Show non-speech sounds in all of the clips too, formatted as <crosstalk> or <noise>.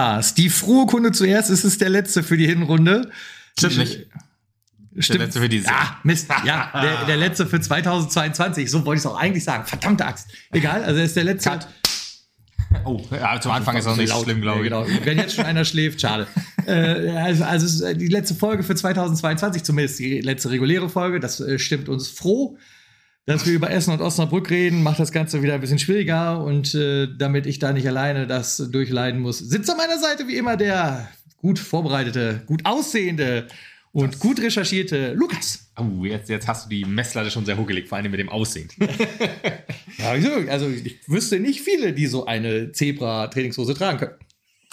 Podcast. Die frohe Kunde zuerst, es ist der letzte für die Hinrunde. Stimmt nicht. Stimmt. Der letzte für diese. Ja, Mist. Ja, <laughs> der, der letzte für 2022. So wollte ich es auch eigentlich sagen. Verdammte Axt. Egal, also er ist der letzte. Cut. Oh, ja, zum Anfang ist das nicht laut. schlimm, glaube ich. Ja, genau. Wenn jetzt schon einer schläft, schade. <laughs> äh, also, also die letzte Folge für 2022, zumindest die letzte reguläre Folge. Das äh, stimmt uns froh, dass wir über Essen und Osnabrück reden. Macht das Ganze wieder ein bisschen schwieriger. Und äh, damit ich da nicht alleine das durchleiden muss, sitzt an meiner Seite wie immer der gut vorbereitete, gut aussehende und gut recherchierte Lukas. Oh, jetzt, jetzt hast du die Messlatte schon sehr hochgelegt, vor allem mit dem Aussehen. <laughs> Ja, also ich wüsste nicht viele, die so eine Zebra-Trainingshose tragen können.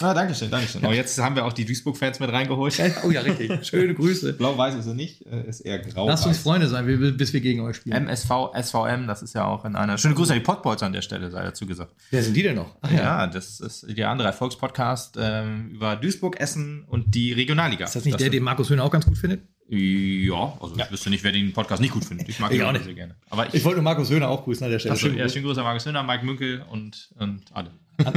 Ah, danke schön, danke schön. Oh, jetzt haben wir auch die Duisburg-Fans mit reingeholt. Oh ja, richtig. <laughs> Schöne Grüße. Blau-weiß ist er nicht, äh, ist eher grau. Lasst uns Freunde sein, bis wir gegen euch spielen. MSV, SVM, das ist ja auch in einer. Schöne Grüße an die Podboys an der Stelle, sei dazu gesagt. Wer sind die denn noch? Ach Ja, das ist der andere Erfolgspodcast ähm, über Duisburg, Essen und die Regionalliga. Ist das nicht der, den Markus Höhner auch ganz gut findet? Ja, also ich wüsste nicht, wer den Podcast nicht gut findet. Ich mag Ich ihn auch nicht. sehr gerne. Aber ich, Ich wollte nur Markus Höhner auch grüßen an der Stelle. Achso, Schönen ja, schönen Gruß an Markus Höhner, Mike Münkel und, und alle.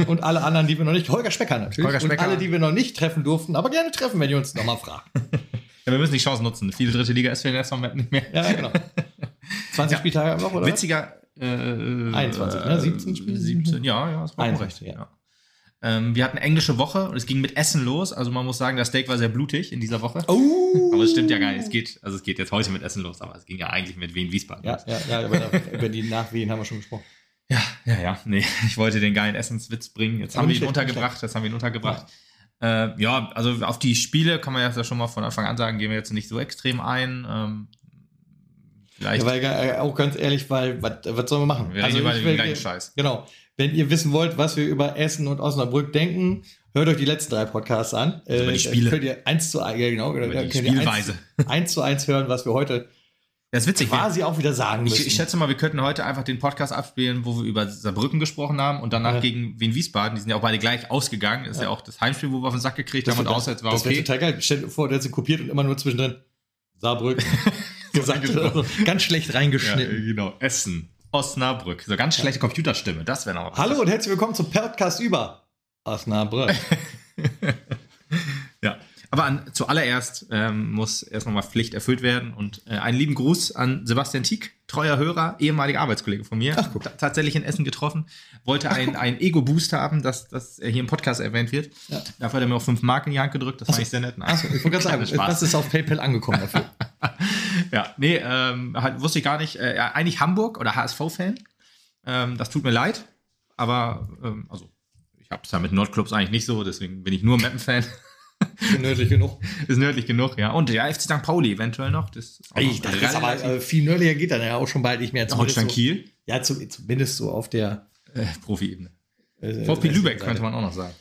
Und alle anderen, die wir noch nicht. Holger Specker natürlich. Holger Specker. Und alle, die wir noch nicht treffen durften, aber gerne treffen, wenn ihr uns nochmal fragt. <laughs> Ja, wir müssen die Chance nutzen. Viele dritte Liga ist für den ersten Moment nicht mehr. Ja, genau. <laughs> 20 Ja. Spieltage am Woche, oder? Witziger. Äh, 21, ne? 17 Spiele? 17, ja, ja, das war auch 21, recht. ja. Ähm, wir hatten englische Woche und es ging mit Essen los. Also man muss sagen, das Steak war sehr blutig in dieser Woche. Oh! Aber es stimmt ja gar nicht. Es geht, also es geht jetzt heute mit Essen los, aber es ging ja eigentlich mit Wien Wiesbaden. Ja, ja, ja, über, über die Nachwehen haben wir schon gesprochen. Ja, ja, ja. Nee, <laughs> ich wollte den geilen Essenswitz bringen. Jetzt haben wir ihn untergebracht. Jetzt haben wir ihn untergebracht. Ja. Äh, ja, also auf die Spiele kann man ja schon mal von Anfang an sagen, gehen wir jetzt nicht so extrem ein. Ähm, vielleicht. Ja, weil, äh, auch ganz ehrlich, weil, was, was sollen wir machen? Wir reden über ich den gleichen Scheiß. Genau. Wenn ihr wissen wollt, was wir über Essen und Osnabrück denken, hört euch die letzten drei Podcasts an. Also über die Äh, Spiele. Könnt ihr eins zu eins, ja, genau, Über die könnt ihr Spielweise. Eins, <laughs> eins zu eins hören, was wir heute das ist witzig. quasi auch wieder sagen müssen. Ich, ich schätze mal, wir könnten heute einfach den Podcast abspielen, wo wir über Saarbrücken gesprochen haben und danach Ja. gegen Wien Wiesbaden. Die sind ja auch beide gleich ausgegangen. Ist ja, auch das Heimspiel, wo wir auf den Sack gekriegt haben und wär- auswärts war das wäre okay. total geil. Stell dir vor, der hat sie kopiert und immer nur zwischendrin Saarbrücken <laughs> gesagt. genau. <laughs> Ganz schlecht Ja, reingeschnitten. genau. Essen. Osnabrück. So ganz schlechte Computerstimme. Das wäre noch was. Hallo und herzlich willkommen zum Podcast über Osnabrück. <laughs> Aber an, zuallererst ähm, muss erst nochmal Pflicht erfüllt werden und äh, einen lieben Gruß an Sebastian Tieck, treuer Hörer, ehemaliger Arbeitskollege von mir. Ach, tatsächlich in Essen getroffen. Wollte ein, ein Ego-Boost haben, dass, dass er hier im Podcast erwähnt wird. Ja. Dafür hat er mir auch fünf Mark in die Hand gedrückt. Das fand ich sehr nett. Achso, ich wollte <laughs> gerade sagen, Spaß. was ist auf PayPal angekommen dafür? <laughs> Ja, nee, ähm, halt, wusste ich gar nicht. Äh, eigentlich Hamburg oder HSV-Fan. Ähm, das tut mir leid. Aber, ähm, also, ich habe es ja mit Nordclubs eigentlich nicht so, deswegen bin ich nur Meppen-Fan. Nördlich genug. <laughs> ist nördlich genug, ja. Und ja, FC St. Pauli eventuell noch. Das ist Ey, noch das ist aber äh, viel nördlicher geht dann ja auch schon bald nicht mehr. Holstein so, Kiel, ja, zum, zumindest so auf der äh, Profi-Ebene. äh, VfB Lübeck Seite. könnte man auch noch sagen.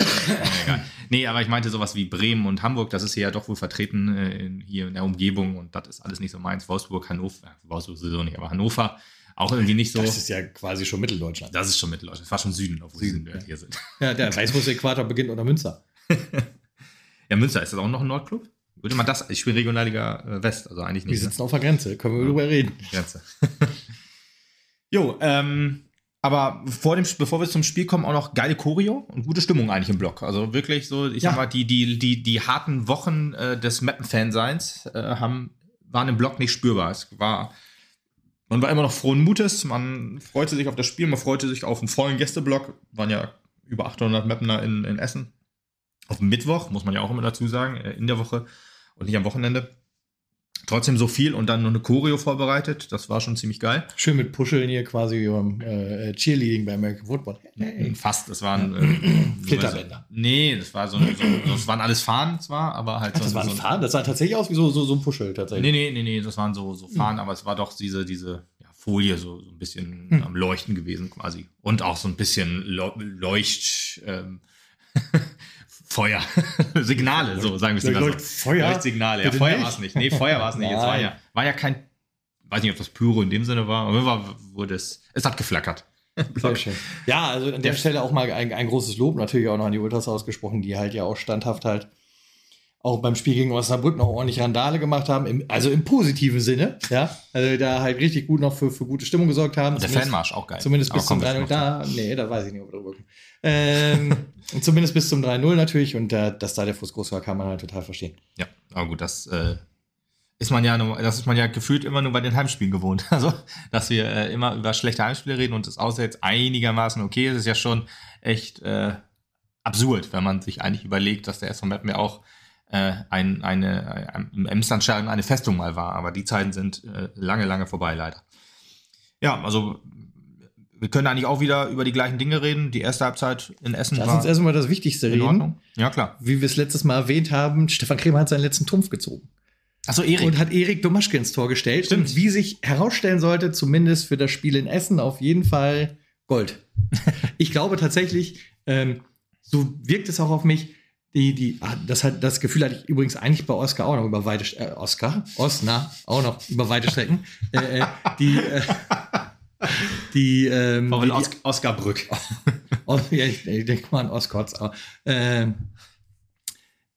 Ja, <coughs> egal. Nee, aber ich meinte sowas wie Bremen und Hamburg, das ist hier ja doch wohl vertreten äh, in, hier in der Umgebung und das ist alles nicht so meins. Wolfsburg, Hannover, äh, Wolfsburg sowieso nicht, aber Hannover auch irgendwie nicht so. Das ist ja quasi schon Mitteldeutschland. Das ist schon Mitteldeutschland. Das war schon Süden, obwohl Süden, Süden, hier sind. Ja, der Weißwurst-Äquator beginnt unter Münster. <laughs> Ja, Münster, ist das auch noch ein Nordclub? Würde man das? Ich spiele Regionalliga äh, West, also eigentlich Wir nicht. ne? sitzen auf der Grenze, können wir drüber reden. Grenze. <laughs> jo, ähm, aber vor dem, bevor wir zum Spiel kommen, auch noch geile Choreo und gute Stimmung eigentlich im Block. Also wirklich so, ich Ja. sag mal, die, die, die, die harten Wochen äh, des Mappen-Fanseins äh, haben, waren im Block nicht spürbar. Es war, man war immer noch frohen Mutes, man freute sich auf das Spiel, man freute sich auf einen vollen Gästeblock. Waren ja über 800 Mappener in, in Essen. Auf Mittwoch, muss man ja auch immer dazu sagen, äh, in der Woche und nicht am Wochenende. Trotzdem so viel und dann noch eine Choreo vorbereitet. Das war schon ziemlich geil. Schön mit Puscheln hier quasi beim äh, Cheerleading bei American Football. Hey. Fast, das waren äh, <clears throat> Flitterbänder. Nee, das war so, so, so das waren alles Fahnen zwar, aber halt Ach, so, das war ein so Fahnen? Das sah tatsächlich aus wie so, so, so ein Puschel tatsächlich. Nee, nee, nee, nee, das waren so, so Fahnen, aber es war doch diese, diese ja, Folie so, so ein bisschen Hm. am Leuchten gewesen quasi. Und auch so ein bisschen Leu- Leucht, ähm, <laughs> Feuer, <laughs> Signale, so sagen wir es lieber so. Leuchtfeuer? Leuchtsignale, ja, Bitte Feuer war es nicht. Nee, Feuer war es nicht. Es war ja, war ja kein, weiß nicht, ob das Pyro in dem Sinne war, aber war, wurde es, es hat geflackert. <laughs> Sehr schön. Ja, also an der. Stelle auch mal ein, ein großes Lob natürlich auch noch an die Ultras ausgesprochen, die halt ja auch standhaft halt auch beim Spiel gegen Osnabrück noch ordentlich Randale gemacht haben, im, also im positiven Sinne, ja, also da halt richtig gut noch für, für gute Stimmung gesorgt haben. Und der Fanmarsch auch geil. Zumindest bis zum 3-0 da, nee, da weiß ich nicht, ob wir drüber gucken. Ähm, <laughs> und zumindest bis zum 3-0 natürlich und äh, dass da der Fuß groß war, kann man halt total verstehen. Ja, aber gut, das äh, ist man ja das ist man ja gefühlt immer nur bei den Heimspielen gewohnt. <laughs> Also, dass wir äh, immer über schlechte Heimspiele reden und das außer jetzt einigermaßen okay ist, ist ja schon echt äh, absurd, wenn man sich eigentlich überlegt, dass der SV Meppen ja auch äh, ein, eine, ein, im Emslandstadion eine Festung mal war. Aber die Zeiten sind äh, lange, lange vorbei, leider. Ja, also wir können eigentlich auch wieder über die gleichen Dinge reden. Die erste Halbzeit in Essen Lass war uns erstmal das Wichtigste in reden. Ordnung. Ja, klar. Wie wir es letztes Mal erwähnt haben, Stefan Kremer hat seinen letzten Trumpf gezogen. Achso, Erik. Und hat Erik Domaschke ins Tor gestellt. Stimmt. Und wie sich herausstellen sollte, zumindest für das Spiel in Essen, auf jeden Fall Gold. <laughs> ich glaube tatsächlich, ähm, so wirkt es auch auf mich, die, die, ah, das, hat, das Gefühl hatte ich übrigens eigentlich bei Oscar auch noch über weite, äh, Oscar, Osna, auch noch über weite Strecken. äh, äh, die, äh, die, ähm, VfL die, Os Oscar Brück. <laughs> Oh, ja, ich, ich denke mal an Oscorts, aber ähm,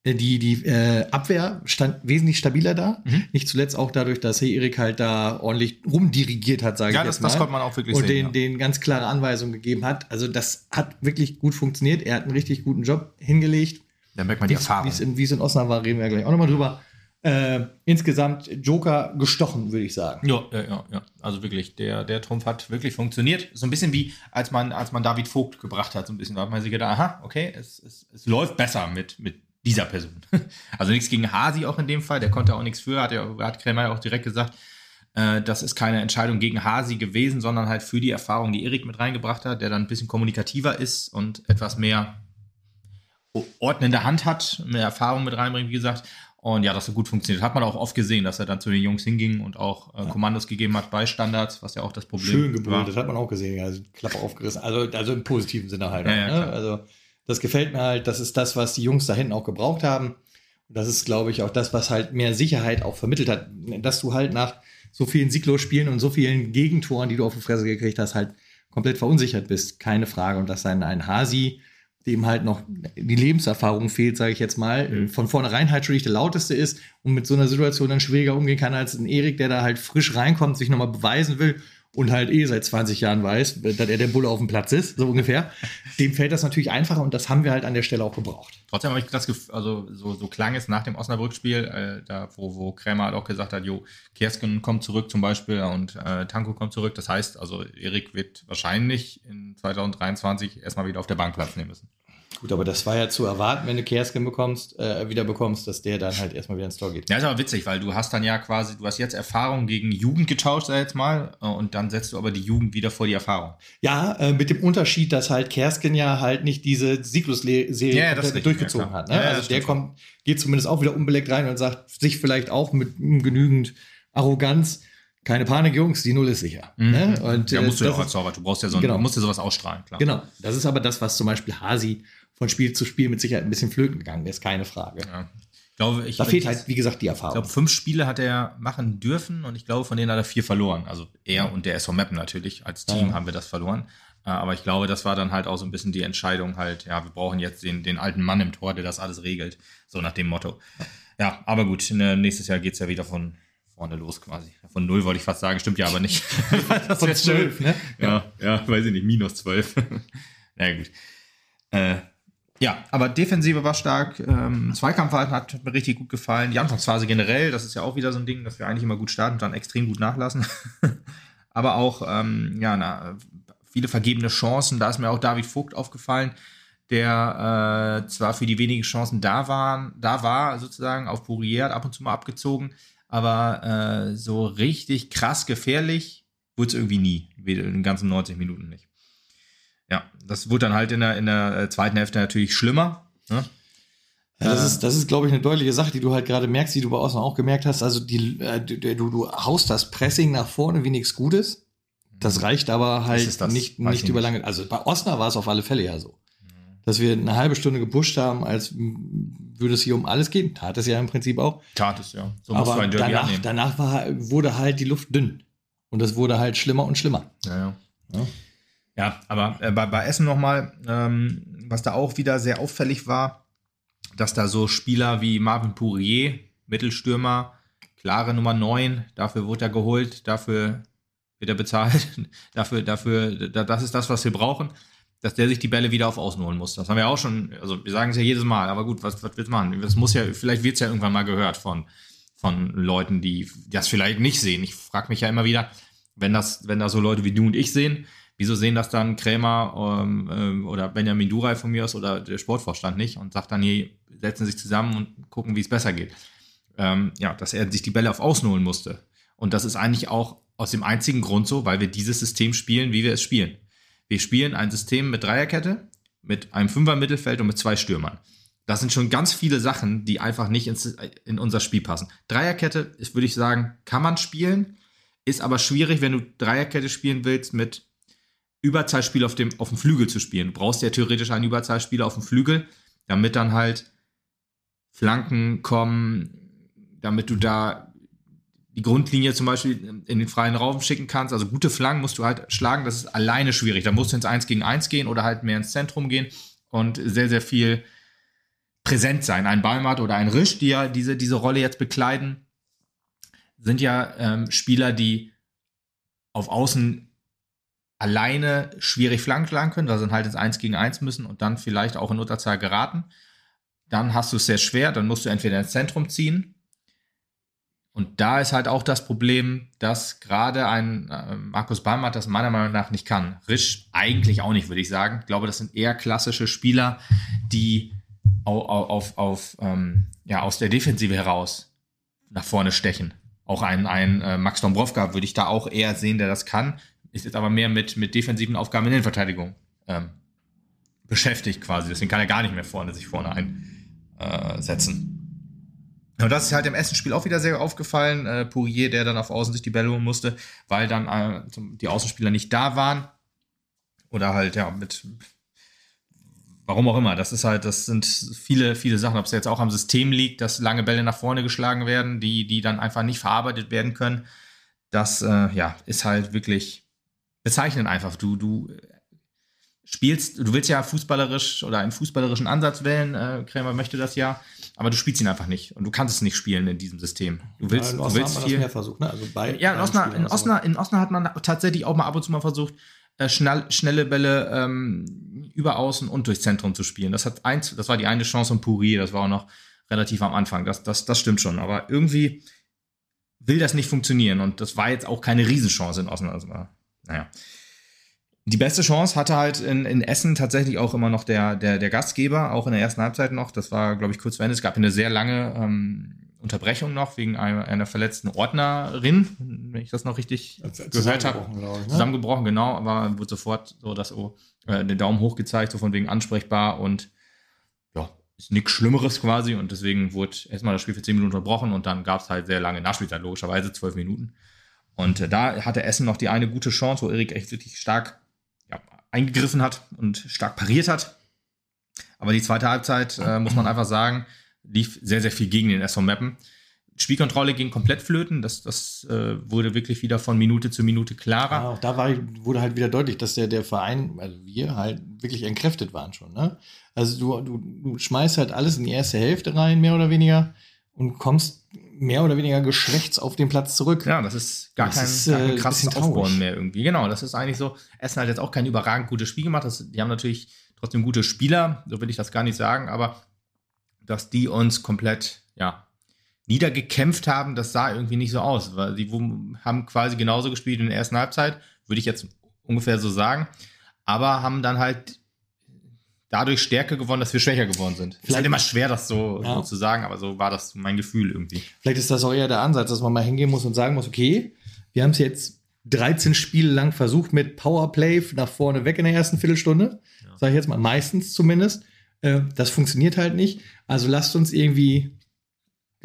die, die äh, Abwehr stand wesentlich stabiler da. Mhm. Nicht zuletzt auch dadurch, dass Herr Erik halt da ordentlich rumdirigiert hat, sage Ja, ich das, jetzt mal. das konnte man auch wirklich und sehen. den, ja. den ganz klare Anweisungen gegeben hat. Also das hat wirklich gut funktioniert. Er hat einen richtig guten Job hingelegt. Da merkt man die Wie es- Erfahrung. Wie es in, wie es in Osnabrück war, reden wir gleich auch nochmal drüber. Äh, insgesamt Joker gestochen, würde ich sagen. Ja, ja, ja, ja. Also wirklich, der, der Trumpf hat wirklich funktioniert. So ein bisschen wie, als man, als man David Vogt gebracht hat, so ein bisschen. Da hat man sich gedacht, aha, okay, es, es, es läuft besser mit, mit dieser Person. <laughs> Also nichts gegen Hasi auch in dem Fall, der konnte auch nichts für, hat, ja, hat Krämer ja auch direkt gesagt. Äh, das ist keine Entscheidung gegen Hasi gewesen, sondern halt für die Erfahrung, die Erik mit reingebracht hat, der dann ein bisschen kommunikativer ist und etwas mehr ordnende Hand hat, mehr Erfahrung mit reinbringt, wie gesagt. Und ja, das hat gut funktioniert. Hat man auch oft gesehen, dass er dann zu den Jungs hinging und auch äh, Kommandos gegeben hat bei Standards, was ja auch das Problem Schön gebrüllt, das hat man auch gesehen. Also Klappe aufgerissen. Also, also im positiven Sinne halt. Ja, ja, ne? Also das gefällt mir halt. Das ist das, was die Jungs da hinten auch gebraucht haben. Und das ist, glaube ich, auch das, was halt mehr Sicherheit auch vermittelt hat. Dass du halt nach so vielen Siglo-Spielen und so vielen Gegentoren, die du auf die Fresse gekriegt hast, halt komplett verunsichert bist. Keine Frage. Und dass ein, ein Hasi, dem halt noch die Lebenserfahrung fehlt, sage ich jetzt mal, Mhm. von vornherein halt schon nicht der lauteste ist und mit so einer Situation dann schwieriger umgehen kann als ein Erik, der da halt frisch reinkommt, sich nochmal beweisen will und halt eh seit 20 Jahren weiß, dass er der Bulle auf dem Platz ist, so ungefähr. Dem fällt das natürlich einfacher und das haben wir halt an der Stelle auch gebraucht. Trotzdem habe ich das Gefühl, also so, so klang es nach dem Osnabrück-Spiel, äh, da wo, wo Krämer halt auch gesagt hat, jo, Kersken kommt zurück zum Beispiel und äh, Tanko kommt zurück. Das heißt, also Erik wird wahrscheinlich in 2023 erstmal wieder auf der Bank Platz nehmen müssen. Gut, aber das war ja zu erwarten, wenn du Kersken bekommst, äh, wieder bekommst, dass der dann halt erstmal wieder ins Tor geht. Ja, ist aber witzig, weil du hast dann ja quasi, du hast jetzt Erfahrung gegen Jugend getauscht, sag jetzt mal, äh, und dann setzt du aber die Jugend wieder vor die Erfahrung. Ja, äh, mit dem Unterschied, dass halt Kersken ja halt nicht diese Siglus-Serie Ja, durchgezogen hat. Ne? Ja, also der kommt, geht zumindest auch wieder unbeleckt rein und sagt sich vielleicht auch mit genügend Arroganz, keine Panik, Jungs, die Null ist sicher. Ne? Und, ja, äh, musst du ja auch als Torwart, du brauchst ja so, Genau. musst ja sowas ausstrahlen, klar. Genau, das ist aber das, was zum Beispiel Hasi von Spiel zu Spiel mit Sicherheit ein bisschen flöten gegangen ist, keine Frage. Ja. Ich glaube, ich, Da fehlt halt, wie gesagt, die Ich Erfahrung. glaube, fünf Spiele hat er machen dürfen und ich glaube, von denen hat er vier verloren. Also er und der SV Meppen natürlich. Als Team Ja. haben wir das verloren. Äh, Aber ich glaube, das war dann halt auch so ein bisschen die Entscheidung halt, ja, wir brauchen jetzt den, den alten Mann im Tor, der das alles regelt. So nach dem Motto. Ja, aber gut, ne, nächstes Jahr geht's ja wieder von vorne los quasi. Von null wollte ich fast sagen, stimmt ja aber nicht. das <laughs> Von zwölf, ne? Ja, ja, weiß ich nicht, minus zwölf. <laughs> Na gut. Äh, ja, aber Defensive war stark. Ähm, Zweikampfverhalten hat mir richtig gut gefallen. Die Anfangsphase generell, das ist ja auch wieder so ein Ding, dass wir eigentlich immer gut starten und dann extrem gut nachlassen. <laughs> aber auch, ähm, ja, na, viele vergebene Chancen. Da ist mir auch David Vogt aufgefallen, der äh, zwar für die wenigen Chancen da waren, da war sozusagen auf Bourrier, hat ab und zu mal abgezogen, aber äh, so richtig krass gefährlich wurde es irgendwie nie, in den ganzen 90 Minuten nicht. Ja, das wurde dann halt in der, in der äh, zweiten Hälfte natürlich schlimmer. Ne? Ja, das Äh, ist, das ist, glaube ich, eine deutliche Sache, die du halt gerade merkst, die du bei außen auch gemerkt hast. Also die, äh, du, du, haust das Pressing nach vorne wie nichts Gutes. Das reicht aber halt es das? nicht, nicht ich über lange. Also bei Osnabrück war es auf alle Fälle ja so. Dass wir eine halbe Stunde gepusht haben, als würde es hier um alles gehen. Tat es ja im Prinzip auch. Tat es, ja. So musst du aber ein Derby danach, annehmen. danach war, wurde halt die Luft dünn. Und es wurde halt schlimmer und schlimmer. Ja, ja. Ja. Ja, aber äh, bei, bei Essen nochmal, ähm, was da auch wieder sehr auffällig war, dass da so Spieler wie Marvin Pourier, Mittelstürmer, klare Nummer 9, dafür wurde er geholt, dafür wird er bezahlt, <laughs> dafür, dafür, das ist das, was wir brauchen, dass der sich die Bälle wieder auf Außen holen muss. Das haben wir auch schon, also wir sagen es ja jedes Mal, aber gut, was, was willst du machen? Das muss ja, vielleicht wird es ja irgendwann mal gehört von, von Leuten, die das vielleicht nicht sehen. Ich frage mich ja immer wieder, wenn das, wenn da so Leute wie du und ich sehen, wieso sehen das dann Krämer ähm, ähm, oder Benjamin Duray von mir aus oder der Sportvorstand nicht und sagt dann, hier, setzen sich zusammen und gucken, wie es besser geht. Ähm, ja, dass er sich die Bälle auf Außen holen musste. Und das ist eigentlich auch aus dem einzigen Grund so, weil wir dieses System spielen, wie wir es spielen. Wir spielen ein System mit Dreierkette, mit einem Fünfer-Mittelfeld und mit zwei Stürmern. Das sind schon ganz viele Sachen, die einfach nicht ins, in unser Spiel passen. Dreierkette ist, würde ich sagen, kann man spielen, ist aber schwierig, wenn du Dreierkette spielen willst, mit Überzahlspiel auf dem, auf dem Flügel zu spielen. Du brauchst ja theoretisch einen Überzahlspieler auf dem Flügel, damit dann halt Flanken kommen, damit du da die Grundlinie zum Beispiel in den freien Raum schicken kannst. Also gute Flanken musst du halt schlagen, das ist alleine schwierig. Da musst du ins 1 gegen 1 gehen oder halt mehr ins Zentrum gehen und sehr, sehr viel präsent sein. Ein Ballmatt oder ein Risch, die ja diese, diese Rolle jetzt bekleiden, sind ja ähm, Spieler, die auf Außen alleine schwierig Flanken schlagen können, weil sie dann halt ins 1 gegen 1 müssen und dann vielleicht auch in Unterzahl geraten. Dann hast du es sehr schwer, dann musst du entweder ins Zentrum ziehen und da ist halt auch das Problem, dass gerade ein äh, Markus Ballmann das meiner Meinung nach nicht kann. Risch eigentlich auch nicht, würde ich sagen. Ich glaube, das sind eher klassische Spieler, die auf, auf, auf ähm, ja, aus der Defensive heraus nach vorne stechen. Auch ein, ein äh, Max Dombrovka würde ich da auch eher sehen, der das kann. Ist jetzt aber mehr mit, mit defensiven Aufgaben in der Verteidigung ähm, beschäftigt quasi. Deswegen kann er gar nicht mehr vorne sich vorne einsetzen. Äh, und das ist halt im Essenspiel auch wieder sehr aufgefallen. Äh, Pourier, der dann auf Außen sich die Bälle holen musste, weil dann äh, die Außenspieler nicht da waren. Oder halt, ja, mit warum auch immer. Das ist halt, das sind viele, viele Sachen. Ob es jetzt auch am System liegt, dass lange Bälle nach vorne geschlagen werden, die, die dann einfach nicht verarbeitet werden können. Das, äh, ja, ist halt wirklich bezeichnend einfach. Du, du spielst, du willst ja fußballerisch oder einen fußballerischen Ansatz wählen, äh, Krämer möchte das ja, aber du spielst ihn einfach nicht und du kannst es nicht spielen in diesem System. Du willst, ja, du willst viel. mehr versucht, ne? also bei, ja, in Osnabrück, in, Osnabrück, in Osnabrück hat man tatsächlich auch mal ab und zu mal versucht, äh, schnell, schnelle Bälle ähm, über Außen und durchs Zentrum zu spielen. Das hat eins, das war die eine Chance von Puri, das war auch noch relativ am Anfang. Das, das, das stimmt schon, aber irgendwie will das nicht funktionieren und das war jetzt auch keine Riesenchance in Osnabrück. Also, naja. Die beste Chance hatte halt in, in Essen tatsächlich auch immer noch der, der, der Gastgeber, auch in der ersten Halbzeit noch. Das war, glaube ich, kurz vor Ende. Es gab eine sehr lange ähm, Unterbrechung noch wegen einer, einer verletzten Ordnerin, wenn ich das noch richtig gehört habe. Ne? Zusammengebrochen, genau, aber wurde sofort so das oh, äh, den Daumen hoch gezeigt, so von wegen ansprechbar und ja, ist nichts Schlimmeres quasi und deswegen wurde erstmal das Spiel für 10 Minuten unterbrochen und dann gab es halt sehr lange Nachspielzeit, logischerweise 12 Minuten. Und äh, da hatte Essen noch die eine gute Chance, wo Erik echt wirklich stark eingegriffen hat und stark pariert hat. Aber die zweite Halbzeit, äh, muss man einfach sagen, lief sehr, sehr viel gegen den SV Meppen. Spielkontrolle ging komplett flöten. Das, das äh, wurde wirklich wieder von Minute zu Minute klarer. Ja, auch da war, wurde halt wieder deutlich, dass der, der Verein, also wir halt wirklich entkräftet waren schon. Ne? Also du, du, du schmeißt halt alles in die erste Hälfte rein, mehr oder weniger, und kommst mehr oder weniger geschlechts auf den Platz zurück. Ja, das ist gar das kein, ist, gar kein äh, krasses Aufbauen mehr irgendwie. Genau, das ist eigentlich so. Essen hat jetzt auch kein überragend gutes Spiel gemacht. Das, die haben natürlich trotzdem gute Spieler, so will ich das gar nicht sagen, aber dass die uns komplett, ja, niedergekämpft haben, das sah irgendwie nicht so aus, weil sie haben quasi genauso gespielt in der ersten Halbzeit, würde ich jetzt ungefähr so sagen, aber haben dann halt dadurch stärker gewonnen, dass wir schwächer geworden sind. Vielleicht ist halt immer schwer, das so, ja. so, zu sagen, aber so war das mein Gefühl irgendwie. Vielleicht ist das auch eher der Ansatz, dass man mal hingehen muss und sagen muss, okay, wir haben es jetzt 13 Spiele lang versucht mit Powerplay nach vorne weg in der ersten Viertelstunde. Ja. Sage ich jetzt mal, meistens zumindest. Äh, das funktioniert halt nicht. Also lasst uns irgendwie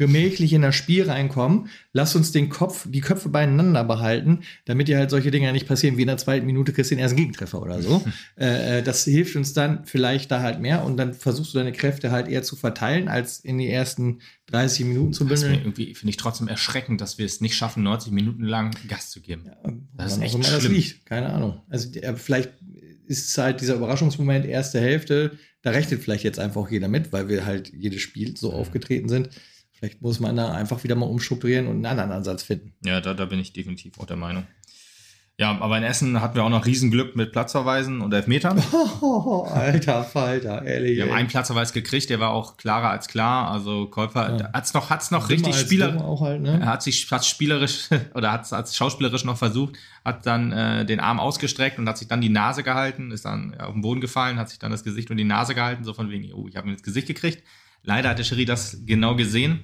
gemächlich in das Spiel reinkommen. Lasst uns den Kopf, die Köpfe beieinander behalten, damit dir halt solche Dinge nicht passieren, wie in der zweiten Minute kriegst du den ersten Gegentreffer oder so. <laughs> Äh, äh, das hilft uns dann vielleicht da halt mehr und dann versuchst du deine Kräfte halt eher zu verteilen, als in die ersten 30 Minuten zu bündeln. Das irgendwie finde ich trotzdem erschreckend, dass wir es nicht schaffen, 90 Minuten lang Gas zu geben. Ja, das ist echt schlimm. Das liegt. Keine Ahnung. Also vielleicht ist halt dieser Überraschungsmoment, erste Hälfte, da rechnet vielleicht jetzt einfach jeder mit, weil wir halt jedes Spiel so aufgetreten sind. Vielleicht muss man da einfach wieder mal umstrukturieren und einen anderen Ansatz finden. Ja, da, da bin ich definitiv auch der Meinung. Ja, aber in Essen hatten wir auch noch Riesenglück mit Platzverweisen und Elfmetern. Oh, <laughs> alter Falter, ehrlich. Wir haben einen Platzverweis gekriegt, der war auch klarer als klar. Also Käufer Ja. hat's noch, hat's noch Dümmer richtig als Spieler. dumm auch halt, ne? Er hat sich hat spielerisch <laughs> oder hat es schauspielerisch noch versucht, hat dann äh, den Arm ausgestreckt und hat sich dann die Nase gehalten, ist dann auf den Boden gefallen, hat sich dann das Gesicht und die Nase gehalten, so von wegen, oh, ich habe ihn ins Gesicht gekriegt. Leider hat der Schiri das genau gesehen.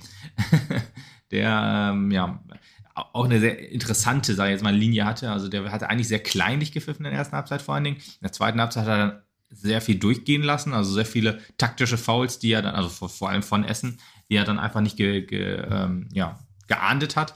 <laughs> der, ähm, ja, auch eine sehr interessante, sage ich jetzt mal, Linie hatte. Also der hatte eigentlich sehr kleinlich gepfiffen in der ersten Halbzeit vor allen Dingen. In der zweiten Halbzeit hat er dann sehr viel durchgehen lassen, also sehr viele taktische Fouls, die er dann, also vor, allem von Essen, die er dann einfach nicht ge, ge, ähm, ja, geahndet hat.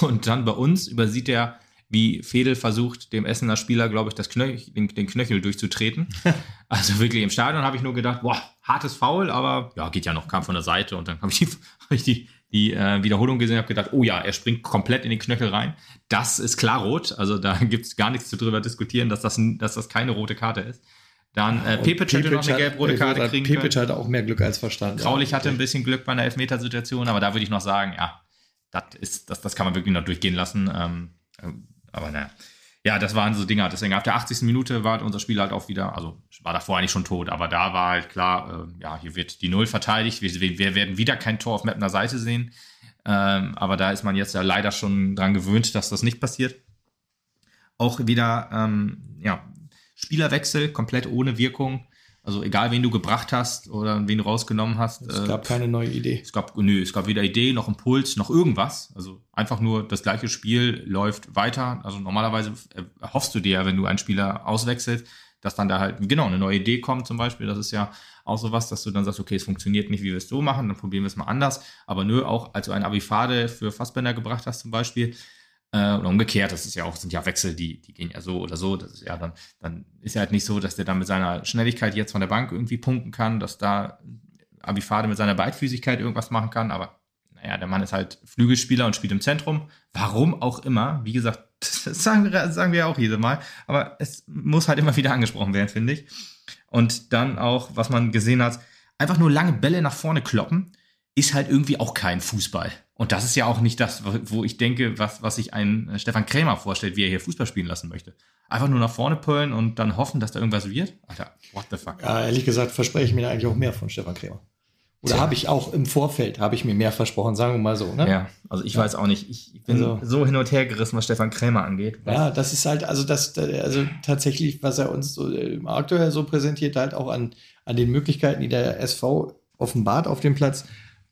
Und dann bei uns übersieht er, wie Fedel versucht, dem Essener Spieler, glaube ich, das Knöchel, den, den Knöchel durchzutreten. <laughs> also wirklich im Stadion habe ich nur gedacht, boah, hartes Foul, aber ja, geht ja noch, kam von der Seite und dann habe ich die, <laughs> hab ich die, die äh, Wiederholung gesehen und habe gedacht, oh ja, er springt komplett in den Knöchel rein. Das ist klar rot, also da <laughs> gibt es gar nichts zu drüber diskutieren, dass das, dass das keine rote Karte ist. Dann äh, Pepic hätte noch eine hat- gelb-rote Karte wollte kriegen. Pepic hatte auch mehr Glück als Verstand. Graulich hatte ein Ja, bisschen Glück bei einer Elfmetersituation, aber da würde ich noch sagen, ja, das ist, das, das kann man wirklich noch durchgehen lassen. Ähm, äh, aber naja. Ja, das waren so Dinger. Deswegen ab der 80. Minute war unser Spiel halt auch wieder, also war davor eigentlich schon tot, aber da war halt klar, äh, ja, hier wird die Null verteidigt. Wir, wir werden wieder kein Tor auf Mapner Seite sehen. Ähm, aber da ist man jetzt ja leider schon dran gewöhnt, dass das nicht passiert. Auch wieder, ähm, ja, Spielerwechsel komplett ohne Wirkung. Also egal, wen du gebracht hast oder wen du rausgenommen hast. Es äh, gab keine neue Idee. es gab, nö, es gab weder Idee noch Impuls noch irgendwas. Also einfach nur das gleiche Spiel läuft weiter. Also normalerweise äh, hoffst du dir ja, wenn du einen Spieler auswechselst, dass dann da halt genau eine neue Idee kommt zum Beispiel. Das ist ja auch sowas, dass du dann sagst, okay, es funktioniert nicht, wie wir es so machen, dann probieren wir es mal anders. Aber nö, auch als du einen Avifade für Fassbänder gebracht hast zum Beispiel, äh, oder umgekehrt, das ist ja auch, sind ja Wechsel, die, die gehen ja so oder so. Das ist ja dann, dann ist ja halt nicht so, dass der dann mit seiner Schnelligkeit jetzt von der Bank irgendwie punkten kann, dass da Abifade mit seiner Beidfüßigkeit irgendwas machen kann, aber naja, der Mann ist halt Flügelspieler und spielt im Zentrum. Warum auch immer, wie gesagt, <laughs> das sagen, wir- sagen wir auch jedes Mal, aber es muss halt immer wieder angesprochen werden, finde ich. Und dann auch, was man gesehen hat, einfach nur lange Bälle nach vorne kloppen, ist halt irgendwie auch kein Fußball. Und das ist ja auch nicht das, wo ich denke, was, was sich ein äh, Stefan Krämer vorstellt, wie er hier Fußball spielen lassen möchte. Einfach nur nach vorne pullen und dann hoffen, dass da irgendwas wird. Alter, what the fuck? Ja, ehrlich gesagt verspreche ich mir da eigentlich auch mehr von Stefan Krämer. Oder habe ich auch im Vorfeld, habe ich mir mehr versprochen, sagen wir mal so. Ne? Ja, also ich weiß auch nicht. Ich bin Also- so hin und her gerissen, was Stefan Krämer angeht. Ja, das ist halt, also das, also tatsächlich, was er uns so äh, aktuell so präsentiert, halt auch an, an den Möglichkeiten, die der SV offenbart auf dem Platz,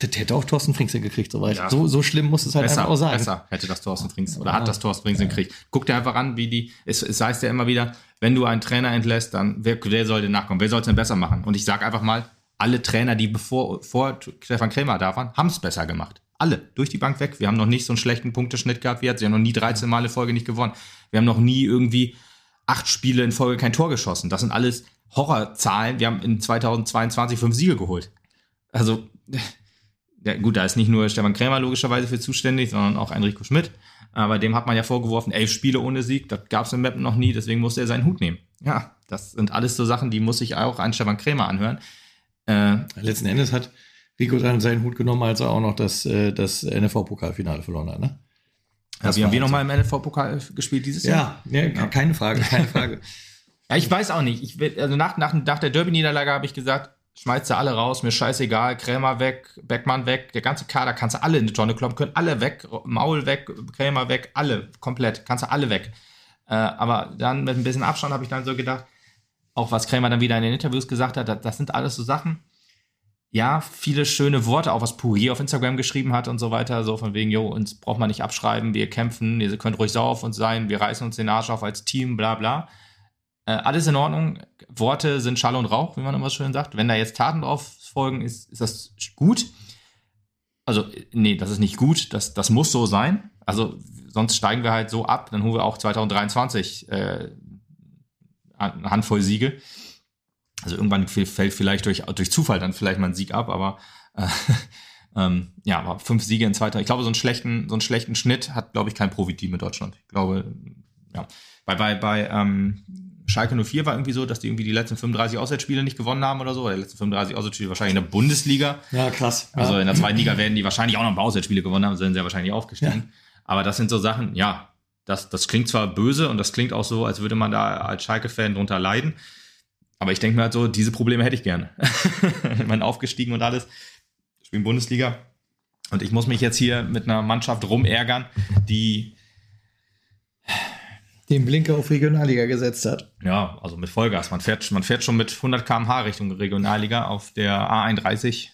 das hätte auch Thorsten Frings hingekriegt, soweit. Ja. So, so schlimm muss es halt besser, einfach auch sein. besser hätte das Thorsten Frings oder Ja. hat das Thorsten Frings gekriegt. Guck dir einfach an, wie die, es, es heißt ja immer wieder, wenn du einen Trainer entlässt, dann wer, wer soll denn nachkommen? Wer soll es denn besser machen? Und ich sage einfach mal, alle Trainer, die bevor vor Stefan Krämer da waren, haben es besser gemacht. Alle, durch die Bank weg. Wir haben noch nicht so einen schlechten Punkteschnitt gehabt wie jetzt. Wir haben noch nie 13 Mal in Folge nicht gewonnen. Wir haben noch nie irgendwie acht Spiele in Folge kein Tor geschossen. Das sind alles Horrorzahlen. Wir haben in 2022 fünf Siege geholt. Also, ja, gut, da ist nicht nur Stefan Krämer logischerweise für zuständig, sondern auch Enrico Schmidt. Aber dem hat man ja vorgeworfen, elf Spiele ohne Sieg, das gab es im Mappen noch nie, deswegen musste er seinen Hut nehmen. Ja, das sind alles so Sachen, die muss sich auch ein Stefan Krämer anhören. Äh, Letzten Endes hat Rico dann seinen Hut genommen, als er auch noch das, äh, das NFV-Pokalfinale verloren hat. Ne? Das wie haben wir nochmal im NFV-Pokal gespielt dieses Jahr? Ja, ja, keine Frage, keine Frage. <laughs> Ja, ich weiß auch nicht. Ich, also nach, nach, nach der Derby-Niederlage habe ich gesagt, schmeißt sie alle raus, mir scheißegal, Krämer weg, Beckmann weg, der ganze Kader kannst du alle in die Tonne kloppen, können alle weg, Maul weg, Krämer weg, alle, komplett, kannst du alle weg. Äh, aber dann mit ein bisschen Abstand habe ich dann so gedacht, auch was Krämer dann wieder in den Interviews gesagt hat, das, das sind alles so Sachen, ja, viele schöne Worte, auch was Puri auf Instagram geschrieben hat und so weiter, so von wegen, jo, uns braucht man nicht abschreiben, wir kämpfen, ihr könnt ruhig sauer auf uns sein, wir reißen uns den Arsch auf als Team, bla bla. Äh, alles in Ordnung. Worte sind Schall und Rauch, wie man immer schön sagt. Wenn da jetzt Taten drauf folgen, ist, ist das gut. Also, nee, das ist nicht gut. Das, das muss so sein. Also, sonst steigen wir halt so ab. Dann holen wir auch 2023 äh, eine Handvoll Siege. Also, irgendwann fällt vielleicht durch, durch Zufall dann vielleicht mal ein Sieg ab, aber äh, <laughs> ähm, ja, aber fünf Siege in zweiter. Ich glaube, so einen schlechten, so einen schlechten Schnitt hat, glaube ich, kein Profiteam in Deutschland. Ich glaube, ja. Bei, bei, bei ähm, Schalke 04 war irgendwie so, dass die irgendwie die letzten 35 Auswärtsspiele nicht gewonnen haben oder so. Oder die letzten 35 Auswärtsspiele wahrscheinlich in der Bundesliga. Ja, krass. Also ja. in der zweiten Liga werden die wahrscheinlich auch noch ein paar Auswärtsspiele gewonnen haben, sind sie ja wahrscheinlich aufgestiegen. Ja. Aber das sind so Sachen, ja, das, das klingt zwar böse und das klingt auch so, als würde man da als Schalke-Fan drunter leiden. Aber ich denke mir halt so, diese Probleme hätte ich gerne. <laughs> meine, aufgestiegen und alles. Ich spiele Bundesliga. Und ich muss mich jetzt hier mit einer Mannschaft rumärgern, die den Blinker auf Regionalliga gesetzt hat. Ja, also mit Vollgas. Man fährt, man fährt schon mit 100 km/h Richtung Regionalliga auf der A31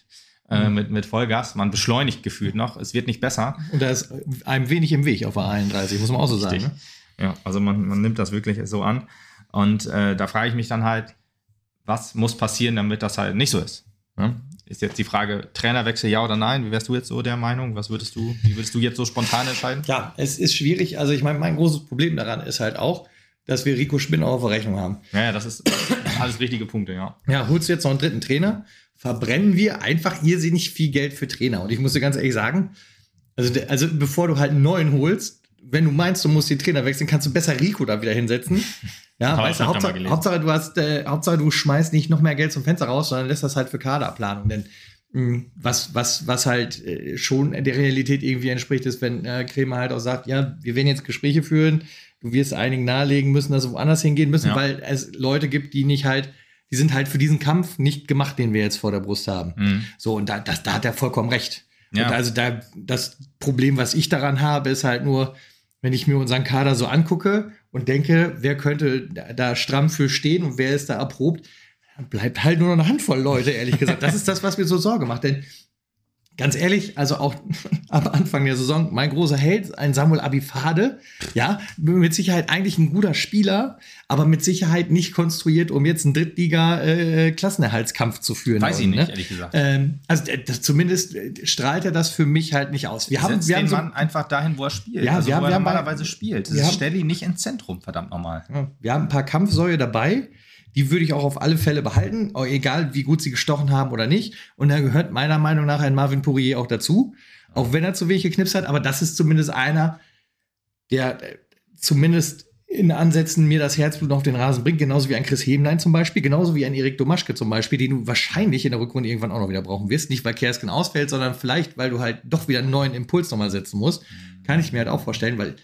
äh, mhm. mit, mit Vollgas. Man beschleunigt gefühlt noch. Es wird nicht besser. Und da ist einem wenig im Weg auf der A31, muss man auch so Richtig. sagen. Ne? Ja, also man, man nimmt das wirklich so an. Und äh, da frage ich mich dann halt, was muss passieren, damit das halt nicht so ist? Ne? Ist jetzt die Frage, Trainerwechsel ja oder nein? Wie wärst du jetzt so der Meinung? Was würdest du, wie würdest du jetzt so spontan entscheiden? Ja, es ist schwierig. Also ich meine, mein großes Problem daran ist halt auch, dass wir Rico Spinn auch auf der Rechnung haben. Ja, ja das ist alles richtige Punkte, ja. Ja, holst du jetzt noch einen dritten Trainer, verbrennen wir einfach irrsinnig viel Geld für Trainer. Und ich muss dir ganz ehrlich sagen, also, also bevor du halt einen neuen holst, wenn du meinst, du musst den Trainer wechseln, kannst du besser Rico da wieder hinsetzen. <laughs> Ja, weißt du, Hauptsache, Hauptsache, du hast, äh, Hauptsache, du schmeißt nicht noch mehr Geld zum Fenster raus, sondern lässt das halt für Kaderplanung. Denn mh, mm, was, was, was halt äh, schon der Realität irgendwie entspricht, ist, wenn äh, Kremer halt auch sagt, ja, wir werden jetzt Gespräche führen, du wirst einigen nahelegen müssen, dass wir woanders hingehen müssen, ja. weil es Leute gibt, die nicht halt, die sind halt für diesen Kampf nicht gemacht, den wir jetzt vor der Brust haben. Mhm. So, und da, das, da hat er vollkommen recht. Ja. Und also da, das Problem, was ich daran habe, ist halt nur, wenn ich mir unseren Kader so angucke und denke, wer könnte da stramm für stehen und wer ist da erprobt, bleibt halt nur noch eine Handvoll Leute, ehrlich gesagt. Das ist das, was mir so Sorge macht. Denn ganz ehrlich, also auch <laughs> am Anfang der Saison, mein großer Held, ein Samuel Abifade, ja, mit Sicherheit eigentlich ein guter Spieler, aber mit Sicherheit nicht konstruiert, um jetzt einen Drittliga-Klassenerhaltskampf äh, zu führen. Weiß ich nicht, ne? ehrlich gesagt. Ähm, also das, zumindest strahlt er das für mich halt nicht aus. Wir haben, wir haben den so, Mann einfach dahin, wo er spielt. Ja, also, wir haben, wo er normalerweise spielt. Das stell ihn nicht ins Zentrum, verdammt nochmal. Ja, wir haben ein paar Kampfsäue dabei die würde ich auch auf alle Fälle behalten, egal wie gut sie gestochen haben oder nicht. Und da gehört meiner Meinung nach ein Marvin Pourier auch dazu, auch wenn er zu wenig geknipst hat. Aber das ist zumindest einer, der äh, zumindest in Ansätzen mir das Herzblut auf den Rasen bringt, genauso wie ein Chris Hebenlein zum Beispiel, genauso wie ein Erik Domaschke zum Beispiel, den du wahrscheinlich in der Rückrunde irgendwann auch noch wieder brauchen wirst. Nicht, weil Kersken ausfällt, sondern vielleicht, weil du halt doch wieder einen neuen Impuls nochmal setzen musst. Kann ich mir halt auch vorstellen, weil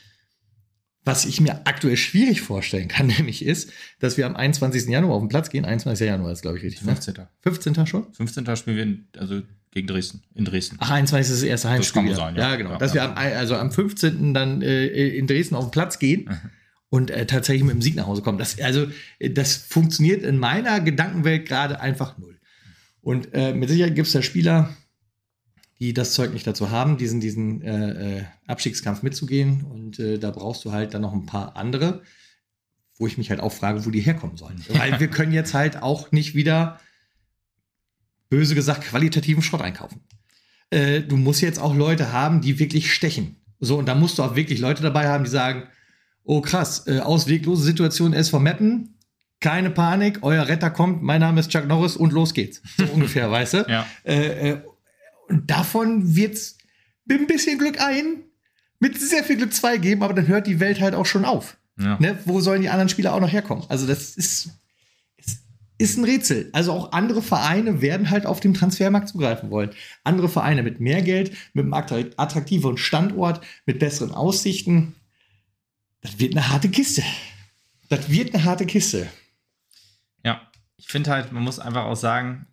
was ich mir aktuell schwierig vorstellen kann, <laughs> nämlich ist, dass wir am 21. Januar auf den Platz gehen. 21. Januar ist, glaube ich, richtig. 15. Ne? 15. schon? 15. spielen wir in, also gegen Dresden, in Dresden. Ach, 21. ist das erste Heimspiel. Das kann sein, ja. ja genau. Ja, dass ja. wir am, also am 15. dann äh, in Dresden auf den Platz gehen. Mhm. Und äh, tatsächlich mit dem Sieg nach Hause kommen. Das, also, das funktioniert in meiner Gedankenwelt gerade einfach null. Und äh, mit Sicherheit gibt es da Spieler, die das Zeug nicht dazu haben, diesen, diesen äh, äh, Abstiegskampf mitzugehen. Und äh, da brauchst du halt dann noch ein paar andere, wo ich mich halt auch frage, wo die herkommen sollen. <laughs> Weil wir können jetzt halt auch nicht wieder, böse gesagt, qualitativen Schrott einkaufen. Äh, du musst jetzt auch Leute haben, die wirklich stechen. So, und da musst du auch wirklich Leute dabei haben, die sagen, oh krass, äh, ausweglose Situation SV Meppen, keine Panik, euer Retter kommt, mein Name ist Chuck Norris und los geht's. So <laughs> ungefähr, weißt du? Ja. Äh, äh und davon wird es mit ein bisschen Glück ein, mit sehr viel Glück zwei geben, aber dann hört die Welt halt auch schon auf. Ja. Ne? Wo sollen die anderen Spieler auch noch herkommen? Also, das ist, ist, ist ein Rätsel. Also, auch andere Vereine werden halt auf dem Transfermarkt zugreifen wollen. Andere Vereine mit mehr Geld, mit einem attraktiveren Standort, mit besseren Aussichten. Das wird eine harte Kiste. Das wird eine harte Kiste. Ja, ich finde halt, man muss einfach auch sagen,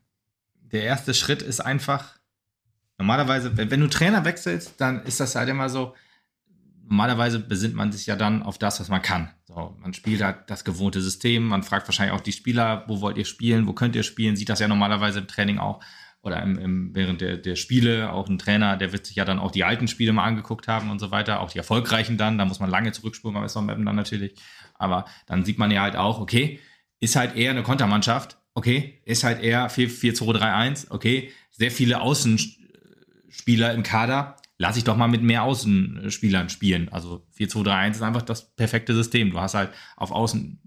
der erste Schritt ist einfach, Normalerweise, wenn, wenn du Trainer wechselst, dann ist das halt immer so, normalerweise besinnt man sich ja dann auf das, was man kann. So, man spielt halt das gewohnte System, man fragt wahrscheinlich auch die Spieler, wo wollt ihr spielen, wo könnt ihr spielen, sieht das ja normalerweise im Training auch oder im, im, während der, der Spiele, auch ein Trainer, der wird sich ja dann auch die alten Spiele mal angeguckt haben und so weiter, auch die erfolgreichen dann, da muss man lange zurückspulen beim SV Mappen dann natürlich, aber dann sieht man ja halt auch, okay, ist halt eher eine Kontermannschaft, okay, ist halt eher 4-2-3-1, okay, sehr viele Außen Spieler im Kader, lass ich doch mal mit mehr Außenspielern spielen. Also 4-2-3-1 ist einfach das perfekte System. Du hast halt auf Außen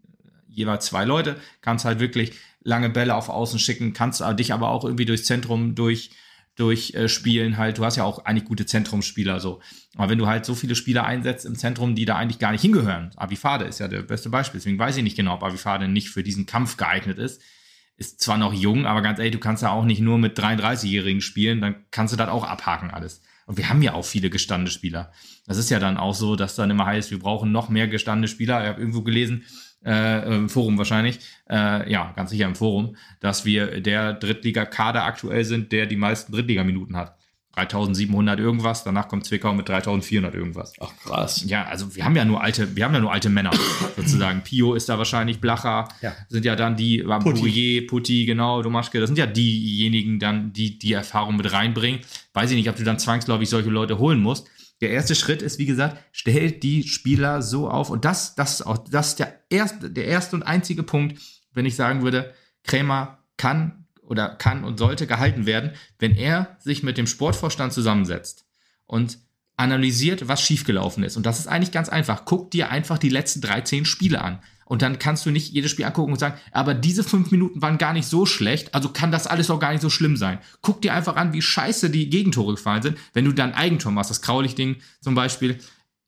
jeweils zwei Leute, kannst halt wirklich lange Bälle auf Außen schicken, kannst dich aber auch irgendwie durchs Zentrum durch durch äh, halt, du hast ja auch eigentlich gute Zentrumsspieler so. Aber wenn du halt so viele Spieler einsetzt im Zentrum, die da eigentlich gar nicht hingehören, Avifade ist ja der beste Beispiel, deswegen weiß ich nicht genau, ob Avifade nicht für diesen Kampf geeignet ist. Ist zwar noch jung, aber ganz ehrlich, du kannst ja auch nicht nur mit 33-Jährigen spielen, dann kannst du das auch abhaken alles. Und wir haben ja auch viele gestandene Spieler. Das ist ja dann auch so, dass dann immer heißt, wir brauchen noch mehr gestandene Spieler. Ich habe irgendwo gelesen, äh, im Forum wahrscheinlich, äh, ja, ganz sicher im Forum, dass wir der Drittliga-Kader aktuell sind, der die meisten Drittligaminuten hat. 3700 irgendwas, danach kommt Zwickau mit 3400 irgendwas. Ach krass. Ja, also wir haben ja nur alte, wir haben ja nur alte Männer <coughs> sozusagen. Pio ist da wahrscheinlich, Blacher Ja. sind ja dann die. Putti. Pourier, Putti, genau, Domaschke, das sind ja diejenigen dann, die die Erfahrung mit reinbringen. Weiß ich nicht, ob du dann zwangsläufig solche Leute holen musst. Der erste Schritt ist, wie gesagt, stellt die Spieler so auf und das, das ist auch, das ist der erste, der erste und einzige Punkt, wenn ich sagen würde, Krämer kann oder kann und sollte gehalten werden, wenn er sich mit dem Sportvorstand zusammensetzt und analysiert, was schiefgelaufen ist. Und das ist eigentlich ganz einfach. Guck dir einfach die letzten 13 Spiele an. Und dann kannst du nicht jedes Spiel angucken und sagen, aber diese fünf Minuten waren gar nicht so schlecht, also kann das alles auch gar nicht so schlimm sein. Guck dir einfach an, wie scheiße die Gegentore gefallen sind, wenn du dann Eigentor machst, das Kraulich-Ding zum Beispiel,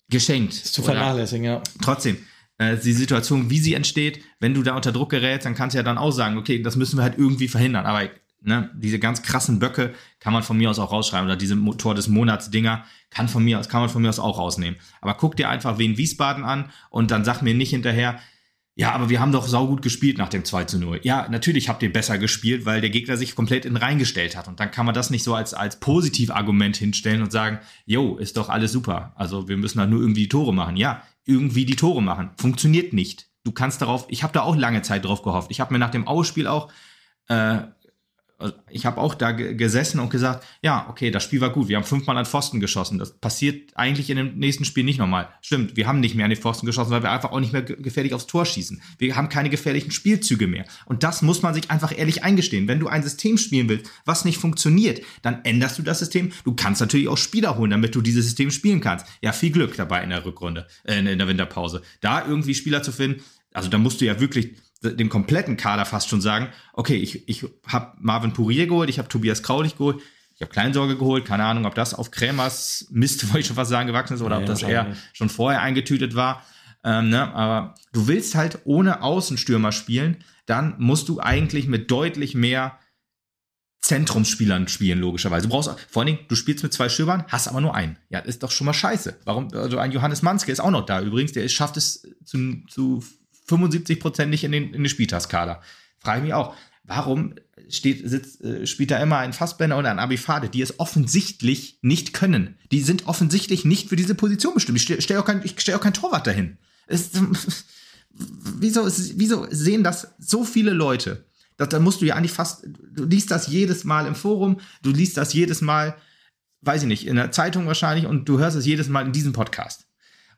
geschenkt. Ist zu vernachlässigen, ja. trotzdem, die Situation, wie sie entsteht, wenn du da unter Druck gerätst, dann kannst du ja dann auch sagen, okay, das müssen wir halt irgendwie verhindern. Aber ne, diese ganz krassen Böcke kann man von mir aus auch rausschreiben. Oder diese Mo- Tor des Monats Dinger kann von mir aus, kann man von mir aus auch rausnehmen. Aber guck dir einfach Wien Wiesbaden an und dann sag mir nicht hinterher, ja, aber wir haben doch saugut gespielt nach dem 2 zu 0. Ja, natürlich habt ihr besser gespielt, weil der Gegner sich komplett in reingestellt hat. Und dann kann man das nicht so als, als Positivargument hinstellen und sagen, jo, ist doch alles super. Also wir müssen halt nur irgendwie die Tore machen. Ja, irgendwie die Tore machen. Funktioniert nicht. Du kannst darauf, ich habe da auch lange Zeit drauf gehofft. Ich habe mir nach dem Ausspiel auch äh, ich habe auch da ge- gesessen und gesagt, ja, okay, das Spiel war gut. Wir haben fünfmal an Pfosten geschossen. Das passiert eigentlich in dem nächsten Spiel nicht nochmal. Stimmt, wir haben nicht mehr an die Pfosten geschossen, weil wir einfach auch nicht mehr ge- gefährlich aufs Tor schießen. Wir haben keine gefährlichen Spielzüge mehr. Und das muss man sich einfach ehrlich eingestehen. Wenn du ein System spielen willst, was nicht funktioniert, dann änderst du das System. Du kannst natürlich auch Spieler holen, damit du dieses System spielen kannst. Ja, viel Glück dabei in der Rückrunde, äh, in der Winterpause. Da irgendwie Spieler zu finden, also da musst du ja wirklich dem kompletten Kader fast schon sagen, okay, ich, ich habe Marvin Pourier geholt, ich habe Tobias Kraulich geholt, ich habe Kleinsorge geholt, keine Ahnung, ob das auf Krämers Mist, <laughs> wollte ich schon fast sagen, gewachsen ist oder Nee, ob das eher schon vorher eingetütet war. Ähm, ne? Aber du willst halt ohne Außenstürmer spielen, dann musst du eigentlich mit deutlich mehr Zentrumsspielern spielen, logischerweise. Du brauchst vor allen Dingen, du spielst mit zwei Stürmern, hast aber nur einen. Ja, das ist doch schon mal scheiße. Warum? Also ein Johannes Manske ist auch noch da übrigens, der ist, schafft es zu, zu 75 Prozent nicht in den, in den Spieltagskader. Frage ich mich auch, warum steht, sitzt, äh, spielt da immer ein Fassbender oder ein Abifade, die es offensichtlich nicht können. Die sind offensichtlich nicht für diese Position bestimmt. Ich stelle stell auch, kein, stell auch kein Torwart dahin. Es, <laughs> wieso, wieso sehen das so viele Leute? Da musst du ja eigentlich fast, du liest das jedes Mal im Forum, du liest das jedes Mal, weiß ich nicht, in der Zeitung wahrscheinlich und du hörst es jedes Mal in diesem Podcast.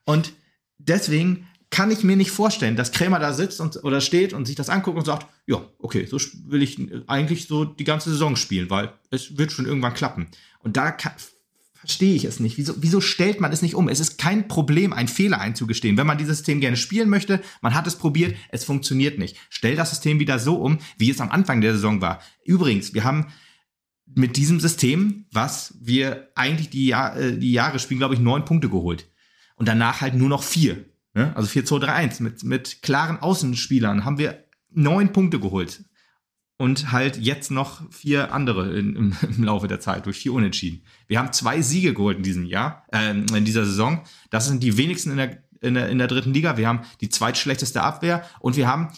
Und deswegen kann ich mir nicht vorstellen, dass Krämer da sitzt und, oder steht und sich das anguckt und sagt, ja, okay, so will ich eigentlich so die ganze Saison spielen, weil es wird schon irgendwann klappen. Und da kann, verstehe ich es nicht. Wieso, wieso stellt man es nicht um? Es ist kein Problem, einen Fehler einzugestehen. Wenn man dieses System gerne spielen möchte, man hat es probiert, es funktioniert nicht. Stell das System wieder so um, wie es am Anfang der Saison war. Übrigens, wir haben mit diesem System, was wir eigentlich die, Jahr, äh, die Jahre spielen, glaube ich, neun Punkte geholt. Und danach halt nur noch vier. Ne? Also 4, 2, 3, 1. Mit, mit klaren Außenspielern haben wir neun Punkte geholt. Und halt jetzt noch vier andere in, im, <laughs> im Laufe der Zeit durch vier Unentschieden. Wir haben zwei Siege geholt in diesem Jahr, ähm, in dieser Saison. Das sind die wenigsten in der, in, der, in der dritten Liga. Wir haben die zweitschlechteste Abwehr und wir haben,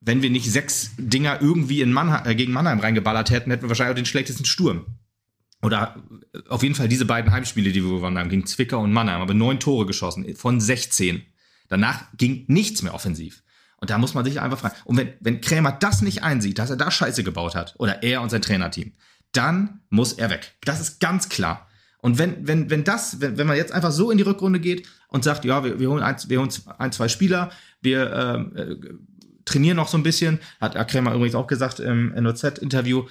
wenn wir nicht sechs Dinger irgendwie in Mannheim, äh, gegen Mannheim reingeballert hätten, hätten wir wahrscheinlich auch den schlechtesten Sturm. Oder äh, auf jeden Fall diese beiden Heimspiele, die wir gewonnen haben, gegen Zwickau und Mannheim, aber neun Tore geschossen von 16. Danach ging nichts mehr offensiv. Und da muss man sich einfach fragen. Und wenn, wenn Krämer das nicht einsieht, dass er da Scheiße gebaut hat, oder er und sein Trainerteam, dann muss er weg. Das ist ganz klar. Und wenn, wenn, wenn das, wenn, wenn man jetzt einfach so in die Rückrunde geht und sagt, ja, wir, wir holen ein, wir holen ein, zwei Spieler, wir ähm, äh, trainieren noch so ein bisschen, hat Herr Krämer übrigens auch gesagt im NOZ-Interview,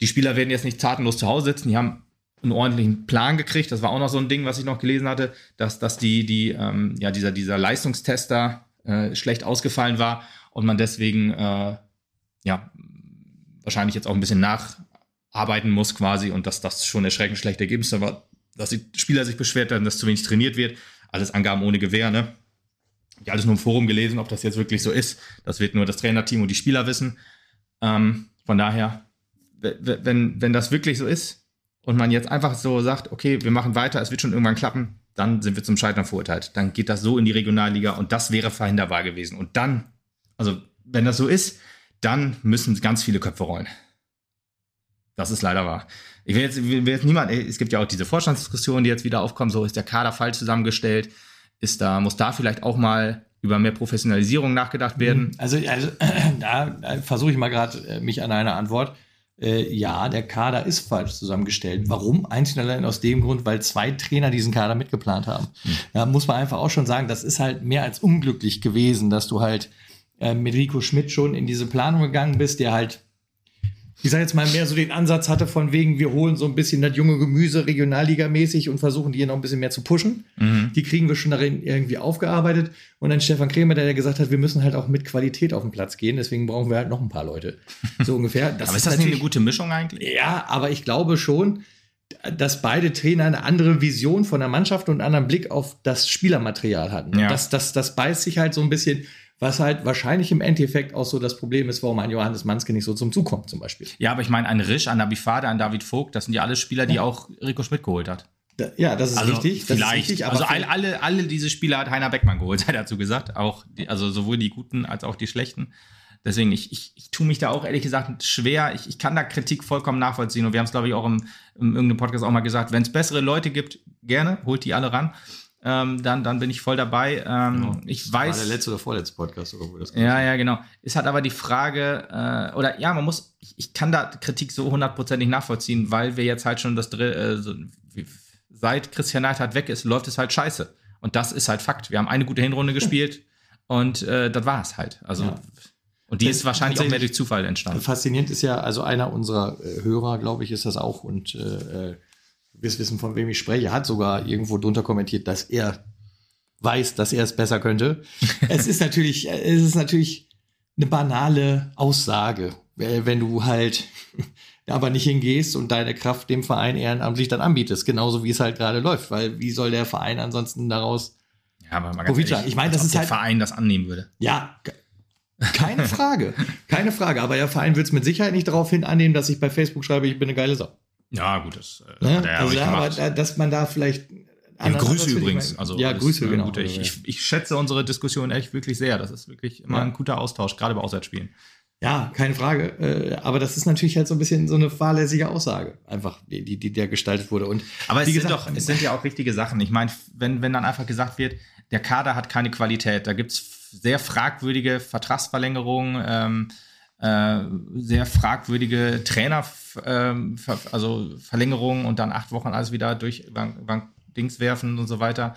die Spieler werden jetzt nicht tatenlos zu Hause sitzen, die haben einen ordentlichen Plan gekriegt. Das war auch noch so ein Ding, was ich noch gelesen hatte, dass, dass die, die, ähm, ja, dieser, dieser Leistungstester äh, schlecht ausgefallen war und man deswegen, äh, ja, wahrscheinlich jetzt auch ein bisschen nach, arbeiten muss quasi und dass das schon erschreckend schlechte Ergebnisse war, dass die Spieler sich beschwert haben, dass zu wenig trainiert wird. Alles Angaben ohne Gewehr, ne? Ich habe alles nur im Forum gelesen, ob das jetzt wirklich so ist. Das wird nur das Trainerteam und die Spieler wissen. Ähm, von daher, wenn, wenn das wirklich so ist und man jetzt einfach so sagt, okay, wir machen weiter, es wird schon irgendwann klappen, dann sind wir zum Scheitern verurteilt. Dann geht das so in die Regionalliga und das wäre verhinderbar gewesen. Und dann, also wenn das so ist, dann müssen ganz viele Köpfe rollen. Das ist leider wahr. Ich will jetzt, will jetzt niemand, es gibt ja auch diese Vorstandsdiskussionen, die jetzt wieder aufkommen, so ist der Kader falsch zusammengestellt, ist da, muss da vielleicht auch mal über mehr Professionalisierung nachgedacht werden? Also, also <clears throat> da versuche ich mal gerade äh, mich an eine Antwort. Äh, ja, der Kader ist falsch zusammengestellt. Warum? Einzig und allein aus dem Grund, weil zwei Trainer diesen Kader mitgeplant haben. Da muss man einfach auch schon sagen, das ist halt mehr als unglücklich gewesen, dass du halt äh, mit Rico Schmidt schon in diese Planung gegangen bist, der halt ich sage jetzt mal, mehr so den Ansatz hatte von wegen, wir holen so ein bisschen das junge Gemüse regionalligamäßig und versuchen die hier noch ein bisschen mehr zu pushen. Mhm. Die kriegen wir schon darin irgendwie aufgearbeitet. Und dann Stefan Krämer, der gesagt hat, wir müssen halt auch mit Qualität auf den Platz gehen, deswegen brauchen wir halt noch ein paar Leute. So <laughs> ungefähr. Das aber ist das nicht eine gute Mischung eigentlich? Ja, aber ich glaube schon, dass beide Trainer eine andere Vision von der Mannschaft und einen anderen Blick auf das Spielermaterial hatten. Ja. Das, das, das beißt sich halt so ein bisschen was halt wahrscheinlich im Endeffekt auch so das Problem ist, warum ein Johannes Manske nicht so zum Zug kommt, zum Beispiel. Ja, aber ich meine, ein Risch, ein Nabifade, ein David Vogt, das sind ja alle Spieler, die ja. auch Rico Schmidt geholt hat. Da, ja, das ist also richtig. Das vielleicht. Ist richtig, also all, alle, alle diese Spieler hat Heiner Beckmann geholt, <laughs> hat er dazu gesagt. Auch die, also sowohl die guten als auch die schlechten. Deswegen, ich, ich, ich tue mich da auch ehrlich gesagt schwer. Ich, ich kann da Kritik vollkommen nachvollziehen. Und wir haben es, glaube ich, auch im, im irgendeinem Podcast auch mal gesagt. Wenn es bessere Leute gibt, gerne, holt die alle ran ähm, dann, dann bin ich voll dabei. Ähm, genau. Ich weiß. War der letzte oder vorletzte Podcast, oder wo das Ja, ja, genau. Es hat aber die Frage, äh, oder ja, man muss, ich, ich kann da Kritik so hundertprozentig nachvollziehen, weil wir jetzt halt schon das äh, so, wie, seit Christian Neidhardt weg ist, läuft es halt scheiße. Und das ist halt Fakt. Wir haben eine gute Hinrunde gespielt und äh, das war es halt. Also ja. Und die ist wahrscheinlich auch mehr durch Zufall entstanden. Faszinierend ist ja, also einer unserer äh, Hörer, glaube ich, ist das auch und äh, äh wirst wissen, von wem ich spreche, hat sogar irgendwo drunter kommentiert, dass er weiß, dass er es besser könnte. <laughs> es ist natürlich, es ist natürlich eine banale Aussage, wenn du halt <laughs> aber nicht hingehst und deine Kraft dem Verein ehrenamtlich dann anbietest, genauso wie es halt gerade läuft, weil wie soll der Verein ansonsten daraus ja, aber mal ganz ehrlich, Ich meine, das ist der halt Verein das annehmen würde. Ja, keine <laughs> Frage, keine Frage. Aber der Verein wird es mit Sicherheit nicht daraufhin annehmen, dass ich bei Facebook schreibe, ich bin eine geile Sau. Ja, gut, das äh, ne? hat er also, ja. Aber, dass man da vielleicht. Ja, Grüße übrigens. Also, ja, Grüße, genau. Gute, ich, ich, ich, schätze unsere Diskussion echt wirklich sehr. Das ist wirklich immer ja. ein guter Austausch, gerade bei Auswärtsspielen. Ja, keine Frage. Äh, aber das ist natürlich halt so ein bisschen so eine fahrlässige Aussage, einfach, die, die, die der gestaltet wurde. Und aber es, sind gesagt, doch, es sind ja auch richtige Sachen. Ich meine, wenn, wenn dann einfach gesagt wird, der Kader hat keine Qualität, da gibt es sehr fragwürdige Vertragsverlängerungen, ähm, äh, sehr fragwürdige Trainer, äh, also Verlängerungen und dann acht Wochen alles wieder durch Dings werfen und so weiter.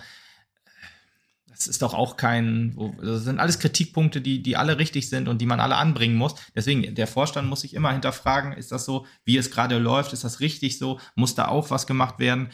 Das ist doch auch kein, das sind alles Kritikpunkte, die, die alle richtig sind und die man alle anbringen muss. Deswegen, der Vorstand muss sich immer hinterfragen, ist das so, wie es gerade läuft, ist das richtig so, muss da auch was gemacht werden?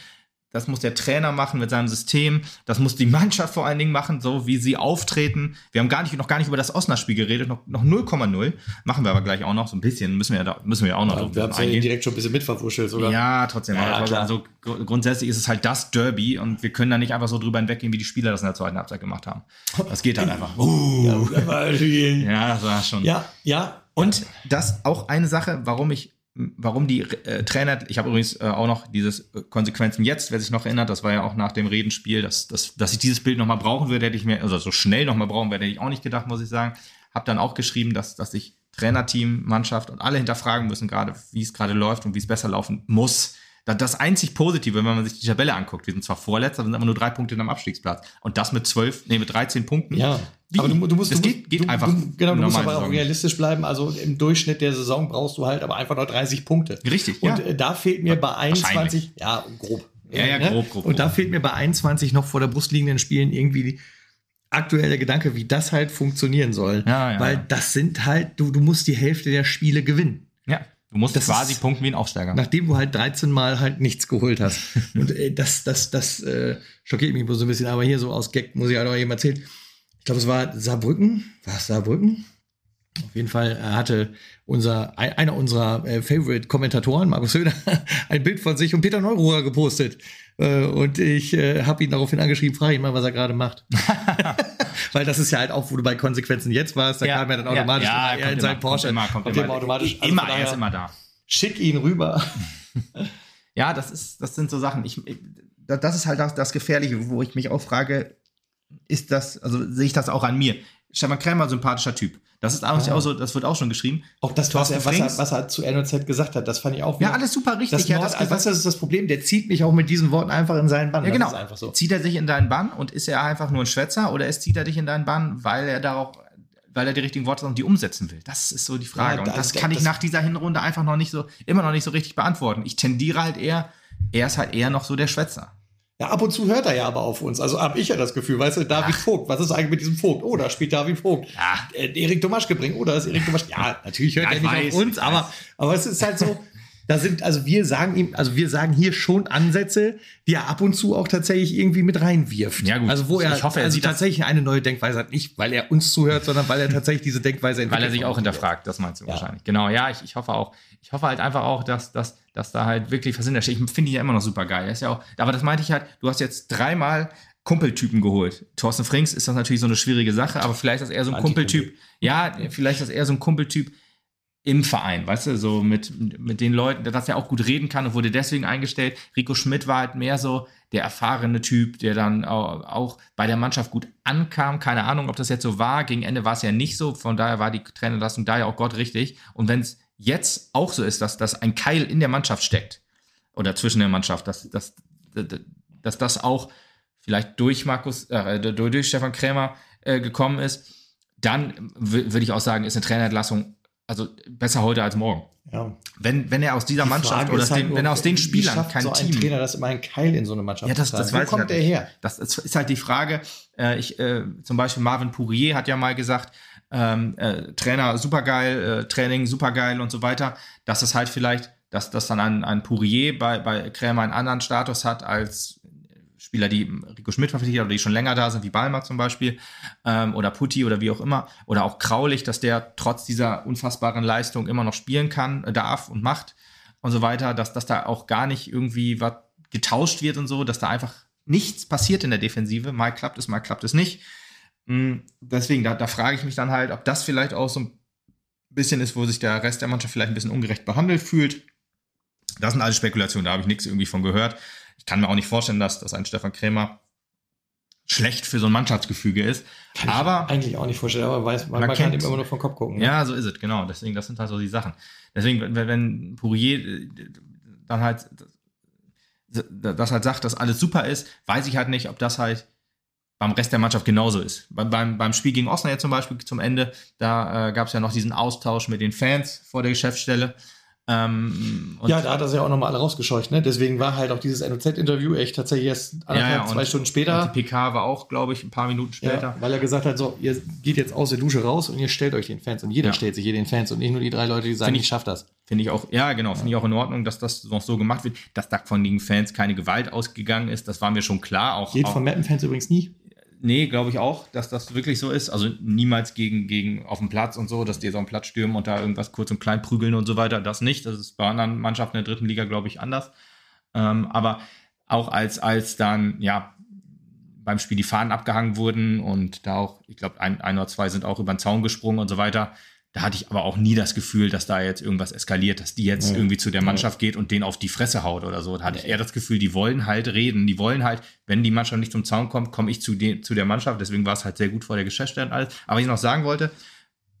Das muss der Trainer machen mit seinem System. Das muss die Mannschaft vor allen Dingen machen, so wie sie auftreten. Wir haben gar nicht, noch gar nicht über das Osnabrück-Spiel geredet, noch, noch 0,0 Machen wir aber gleich auch noch so ein bisschen. Müssen wir ja, da, müssen wir auch noch. Ja, wir haben es ja direkt schon ein bisschen mitverwuschelt sogar. Ja, trotzdem. Ja, aber also grundsätzlich ist es halt das Derby und wir können da nicht einfach so drüber hinweggehen, wie die Spieler das in der zweiten Halbzeit gemacht haben. Das geht halt einfach. Uh. Ja, das war schon. Ja, ja. Und das auch eine Sache, warum ich warum die äh, Trainer, ich habe übrigens äh, auch noch dieses äh, Konsequenzen jetzt, wer sich noch erinnert, das war ja auch nach dem Redenspiel, dass, dass, dass ich dieses Bild nochmal brauchen würde, hätte ich mir, also so schnell nochmal brauchen würde, hätte ich auch nicht gedacht, muss ich sagen. Hab dann auch geschrieben, dass, dass sich Trainerteam, Mannschaft und alle hinterfragen müssen, gerade wie es gerade läuft und wie es besser laufen muss. Das einzig Positive, wenn man sich die Tabelle anguckt, wir sind zwar Vorletzter, sind aber nur drei Punkte am Abstiegsplatz. Und das mit zwölf, nee, mit 13 Punkten. Ja. Wie? Aber du, du musst, das du, geht, geht du, einfach. Du, genau, du musst aber auch realistisch bleiben. Also im Durchschnitt der Saison brauchst du halt aber einfach nur 30 Punkte. Richtig. Und ja. Äh, da fehlt mir bei 21, ja, grob. Ja, ja, grob, grob. Und da fehlt mir bei 21 noch vor der Brust liegenden Spielen irgendwie die aktuelle Gedanke, wie das halt funktionieren soll. Ja, ja, Weil das sind halt, du, du musst die Hälfte der Spiele gewinnen. Du musst das quasi ist, punkten wie ein Aufsteiger. Nachdem du halt 13 Mal halt nichts geholt hast. <laughs> Und äh, das, das, das äh, schockiert mich so ein bisschen. Aber hier so aus Gag muss ich halt auch eben erzählen. Ich glaube, es war Saarbrücken. War es Saarbrücken? Auf jeden Fall äh, hatte unser, einer unserer äh, Favorite-Kommentatoren, Markus Höhner, <laughs> ein Bild von sich und Peter Neururer gepostet. Äh, und ich äh, habe ihn daraufhin angeschrieben, frage ihn mal, was er gerade macht. <laughs> <laughs> Weil das ist ja halt auch, wo du bei Konsequenzen jetzt warst, da Ja, kam er dann ja, automatisch ja, kommt in kommt Porsche. immer, kommt immer. immer automatisch. Also immer, er ist immer da. Schick ihn rüber. <laughs> Ja, das ist, das sind so Sachen. Ich, ich- das ist halt das, das Gefährliche, wo ich mich auch frage, ist das, also sehe ich das auch an mir? Stefan Krämer, sympathischer Typ. Das ist eigentlich Ja. auch so, das wird auch schon geschrieben. Auch das, was er, was, er, was er zu NOZ gesagt hat, das fand ich auch Ja, alles super richtig. Das, Nord, hat das also, das ist das Problem, der zieht mich auch mit diesen Worten einfach in seinen Bann. Ja, genau. Das so. Zieht er sich in deinen Bann und ist er einfach nur ein Schwätzer oder ist, zieht er dich in deinen Bann, weil er da auch, weil er die richtigen Worte und die umsetzen will? Das ist so die Frage. Ja, und da- das da- kann ich das- nach dieser Hinrunde einfach noch nicht so, immer noch nicht so richtig beantworten. Ich tendiere halt eher, er ist halt eher noch so der Schwätzer. Ja, ab und zu hört er ja aber auf uns. Also habe ich ja das Gefühl, weißt du, David Vogt, was ist eigentlich mit diesem Vogt? Oh, da spielt David Vogt. Ja. Äh, Erik Tomaschke bringt, oh, da ist Erik Tomaschke. Ja, natürlich hört Ja, er ich nicht weiß, auf uns, aber, aber es ist halt so, da sind, also wir sagen ihm, also wir sagen hier schon Ansätze, die er ab und zu auch tatsächlich irgendwie mit reinwirft. Ja, gut. Also wo er, Ich hoffe, er also tatsächlich eine neue Denkweise hat, nicht weil er uns zuhört, sondern weil er tatsächlich diese Denkweise entwickelt. Weil er sich auch hinterfragt, das meinst du Ja. wahrscheinlich. Genau, ja, ich, ich hoffe auch. Ich hoffe halt einfach auch, dass, dass, dass da halt wirklich was hintersteht. Ich finde ihn ja immer noch super geil. ist ja auch, aber das meinte ich halt, du hast jetzt dreimal Kumpeltypen geholt. Thorsten Frings ist das natürlich so eine schwierige Sache, aber vielleicht ist das eher so ein. Kumpeltyp. Ja, vielleicht ist das eher so ein Kumpeltyp im Verein, weißt du, so mit, mit den Leuten, dass er auch gut reden kann und wurde deswegen eingestellt. Rico Schmidt war halt mehr so der erfahrene Typ, der dann auch, auch bei der Mannschaft gut ankam. Keine Ahnung, ob das jetzt so war. Gegen Ende war es ja nicht so. Von daher war die Trainerleistung da ja auch Gott richtig. Und wenn es jetzt auch so ist, dass, dass ein Keil in der Mannschaft steckt oder zwischen der Mannschaft, dass, dass, dass das auch vielleicht durch Markus, äh, durch, Stefan Krämer äh, gekommen ist, dann würde ich auch sagen, ist eine Trainerentlassung also besser heute als morgen. Ja. Wenn, wenn er aus dieser Die Mannschaft oder halt den, nur, wenn er aus den Spielern kein so ein Team. Trainer das immer einen Keil in so eine Mannschaft Ja, das, das weiß Wo kommt ich der halt her? Das ist, ist halt die Frage. Äh, ich, äh, zum Beispiel Marvin Pourier hat ja mal gesagt, ähm, äh, Trainer supergeil, äh, Training supergeil und so weiter. Dass es halt vielleicht, dass das dann ein, ein Pourier bei, bei Krämer einen anderen Status hat als Spieler, die Rico Schmidt verpflichtet oder die schon länger da sind, wie Balmer zum Beispiel, ähm, oder Putti oder wie auch immer, oder auch Kraulich, dass der trotz dieser unfassbaren Leistung immer noch spielen kann, äh, darf und macht und so weiter, dass, dass da auch gar nicht irgendwie was getauscht wird und so, dass da einfach nichts passiert in der Defensive. Mal klappt es, mal klappt es nicht. Mm, Deswegen, da, da frage ich mich dann halt, ob das vielleicht auch so ein bisschen ist, wo sich der Rest der Mannschaft vielleicht ein bisschen ungerecht behandelt fühlt. Das sind alles Spekulationen, da habe ich nichts irgendwie von gehört. Ich kann mir auch nicht vorstellen, dass, dass ein Stefan Krämer schlecht für so ein Mannschaftsgefüge ist. Kann ich aber eigentlich auch nicht vorstellen, aber weiß, man, Man man kann ihm immer nur vom Kopf gucken. ne? ja, so ist es, genau. Deswegen, das sind halt so die Sachen. Deswegen, wenn, wenn Pourier äh, dann halt das halt sagt, dass alles super ist, weiß ich halt nicht, ob das halt beim Rest der Mannschaft genauso ist. Beim, beim, Spiel gegen Osnabrück zum Beispiel zum Ende, da äh, gab es ja noch diesen Austausch mit den Fans vor der Geschäftsstelle. Ähm, ja, da hat er sich ja auch nochmal alle rausgescheucht, ne? Deswegen war halt auch dieses NOZ-Interview echt tatsächlich erst anderthalb, Ja, ja, zwei und- Stunden und später. die PK war auch, glaube ich, ein paar Minuten später. Weil er gesagt hat, so, ihr geht jetzt aus der Dusche raus und ihr stellt euch den Fans. Und jeder stellt sich hier den Fans und nicht nur die drei Leute, die sagen, ich ich- schaff das. Finde ich auch, ja, genau, finde ich auch in Ordnung, dass das noch so gemacht wird. Dass da von den Fans keine Gewalt ausgegangen ist, das war mir schon klar. Auch, Geht auch von Mappen-Fans übrigens nie. Nee, glaube ich auch, dass das wirklich so ist. Also niemals gegen, gegen auf dem Platz und so, dass die so am Platz stürmen und da irgendwas kurz und klein prügeln und so weiter. Das nicht. Das ist bei anderen Mannschaften der dritten Liga, glaube ich, anders. Ähm, aber auch als, als dann, ja, beim Spiel die Fahnen abgehangen wurden und da auch, ich glaube, ein, ein oder zwei sind auch über den Zaun gesprungen und so weiter. Da hatte ich aber auch nie das Gefühl, dass da jetzt irgendwas eskaliert, dass die jetzt Nee. irgendwie zu der Mannschaft geht und den auf die Fresse haut oder so. Da hatte ich eher das Gefühl, die wollen halt reden. Die wollen halt, wenn die Mannschaft nicht zum Zaun kommt, komme ich zu, den, zu der Mannschaft. Deswegen war es halt sehr gut vor der Geschäftsstelle und alles. Aber was ich noch sagen wollte,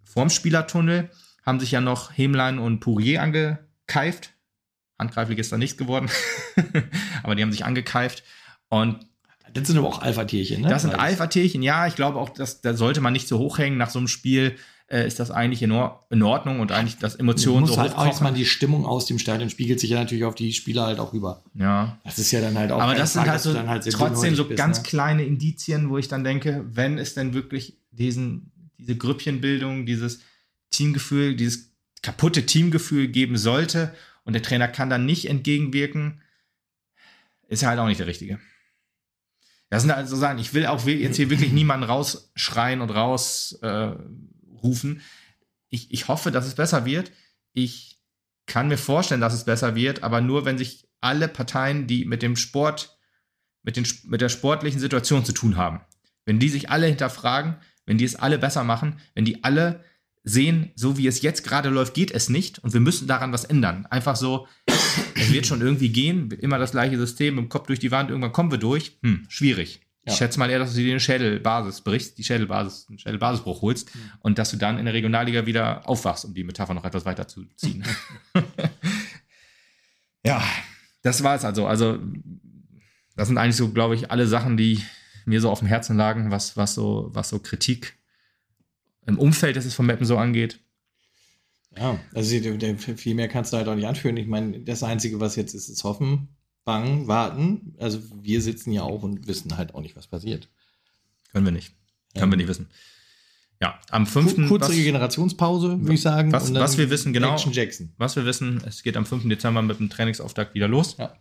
vorm Spielertunnel haben sich ja noch Hemlein und Pourier angekeift. Handgreiflich ist da nichts geworden. <laughs> aber die haben sich angekeift. Und Das sind aber auch Alpha-Tierchen, ne? das sind Alpha-Tierchen, ja. Ich glaube auch, dass, da sollte man nicht so hochhängen nach so einem Spiel. Äh, ist das eigentlich in, Or in Ordnung und eigentlich das Emotionen so halt auch mal hochkochen. die Stimmung aus dem Stadion spiegelt sich ja natürlich auf die Spieler halt auch rüber. Ja. Das ist ja dann halt auch. Aber das sind Frage, halt so halt trotzdem so bist, ganz ne? kleine Indizien, wo ich dann denke, wenn es denn wirklich diesen, diese Grüppchenbildung, dieses Teamgefühl, dieses kaputte Teamgefühl geben sollte und der Trainer kann dann nicht entgegenwirken, ist halt auch nicht der Richtige. Das sind also Sachen, ich will auch jetzt hier wirklich niemanden rausschreien und rausrufen. Äh, rufen. ich, ich hoffe, dass es besser wird. Ich kann mir vorstellen, dass es besser wird, aber nur, wenn sich alle Parteien, die mit dem Sport, mit, den, mit der sportlichen Situation zu tun haben, wenn die sich alle hinterfragen, wenn die es alle besser machen, wenn die alle sehen, so wie es jetzt gerade läuft, geht es nicht und wir müssen daran was ändern. Einfach so, es wird schon irgendwie gehen, immer das gleiche System, im Kopf durch die Wand, irgendwann kommen wir durch. Hm, schwierig. Ja. Ich schätze mal eher, dass du dir eine Schädelbasis brichst, die Schädelbasis, einen Schädelbasisbruch holst mhm. und dass du dann in der Regionalliga wieder aufwachst, um die Metapher noch etwas weiter zu ziehen. <laughs> ja, das war es also. Also, das sind eigentlich so, glaube ich, alle Sachen, die mir so auf dem Herzen lagen, was, was, so, was so Kritik im Umfeld, das es von Mappen so angeht. Ja, also viel mehr kannst du halt auch nicht anführen. Ich meine, das Einzige, was jetzt ist, ist hoffen, bangen, warten. Also wir sitzen ja auch und wissen halt auch nicht, was passiert. Können wir nicht. Können wir nicht wissen. Ja, am 5. Kurze was, Generationspause, würde ich sagen. Was, was wir wissen, genau. Jackson. Was wir wissen, es geht am 5. Dezember mit dem Trainingsauftakt wieder los. Ja.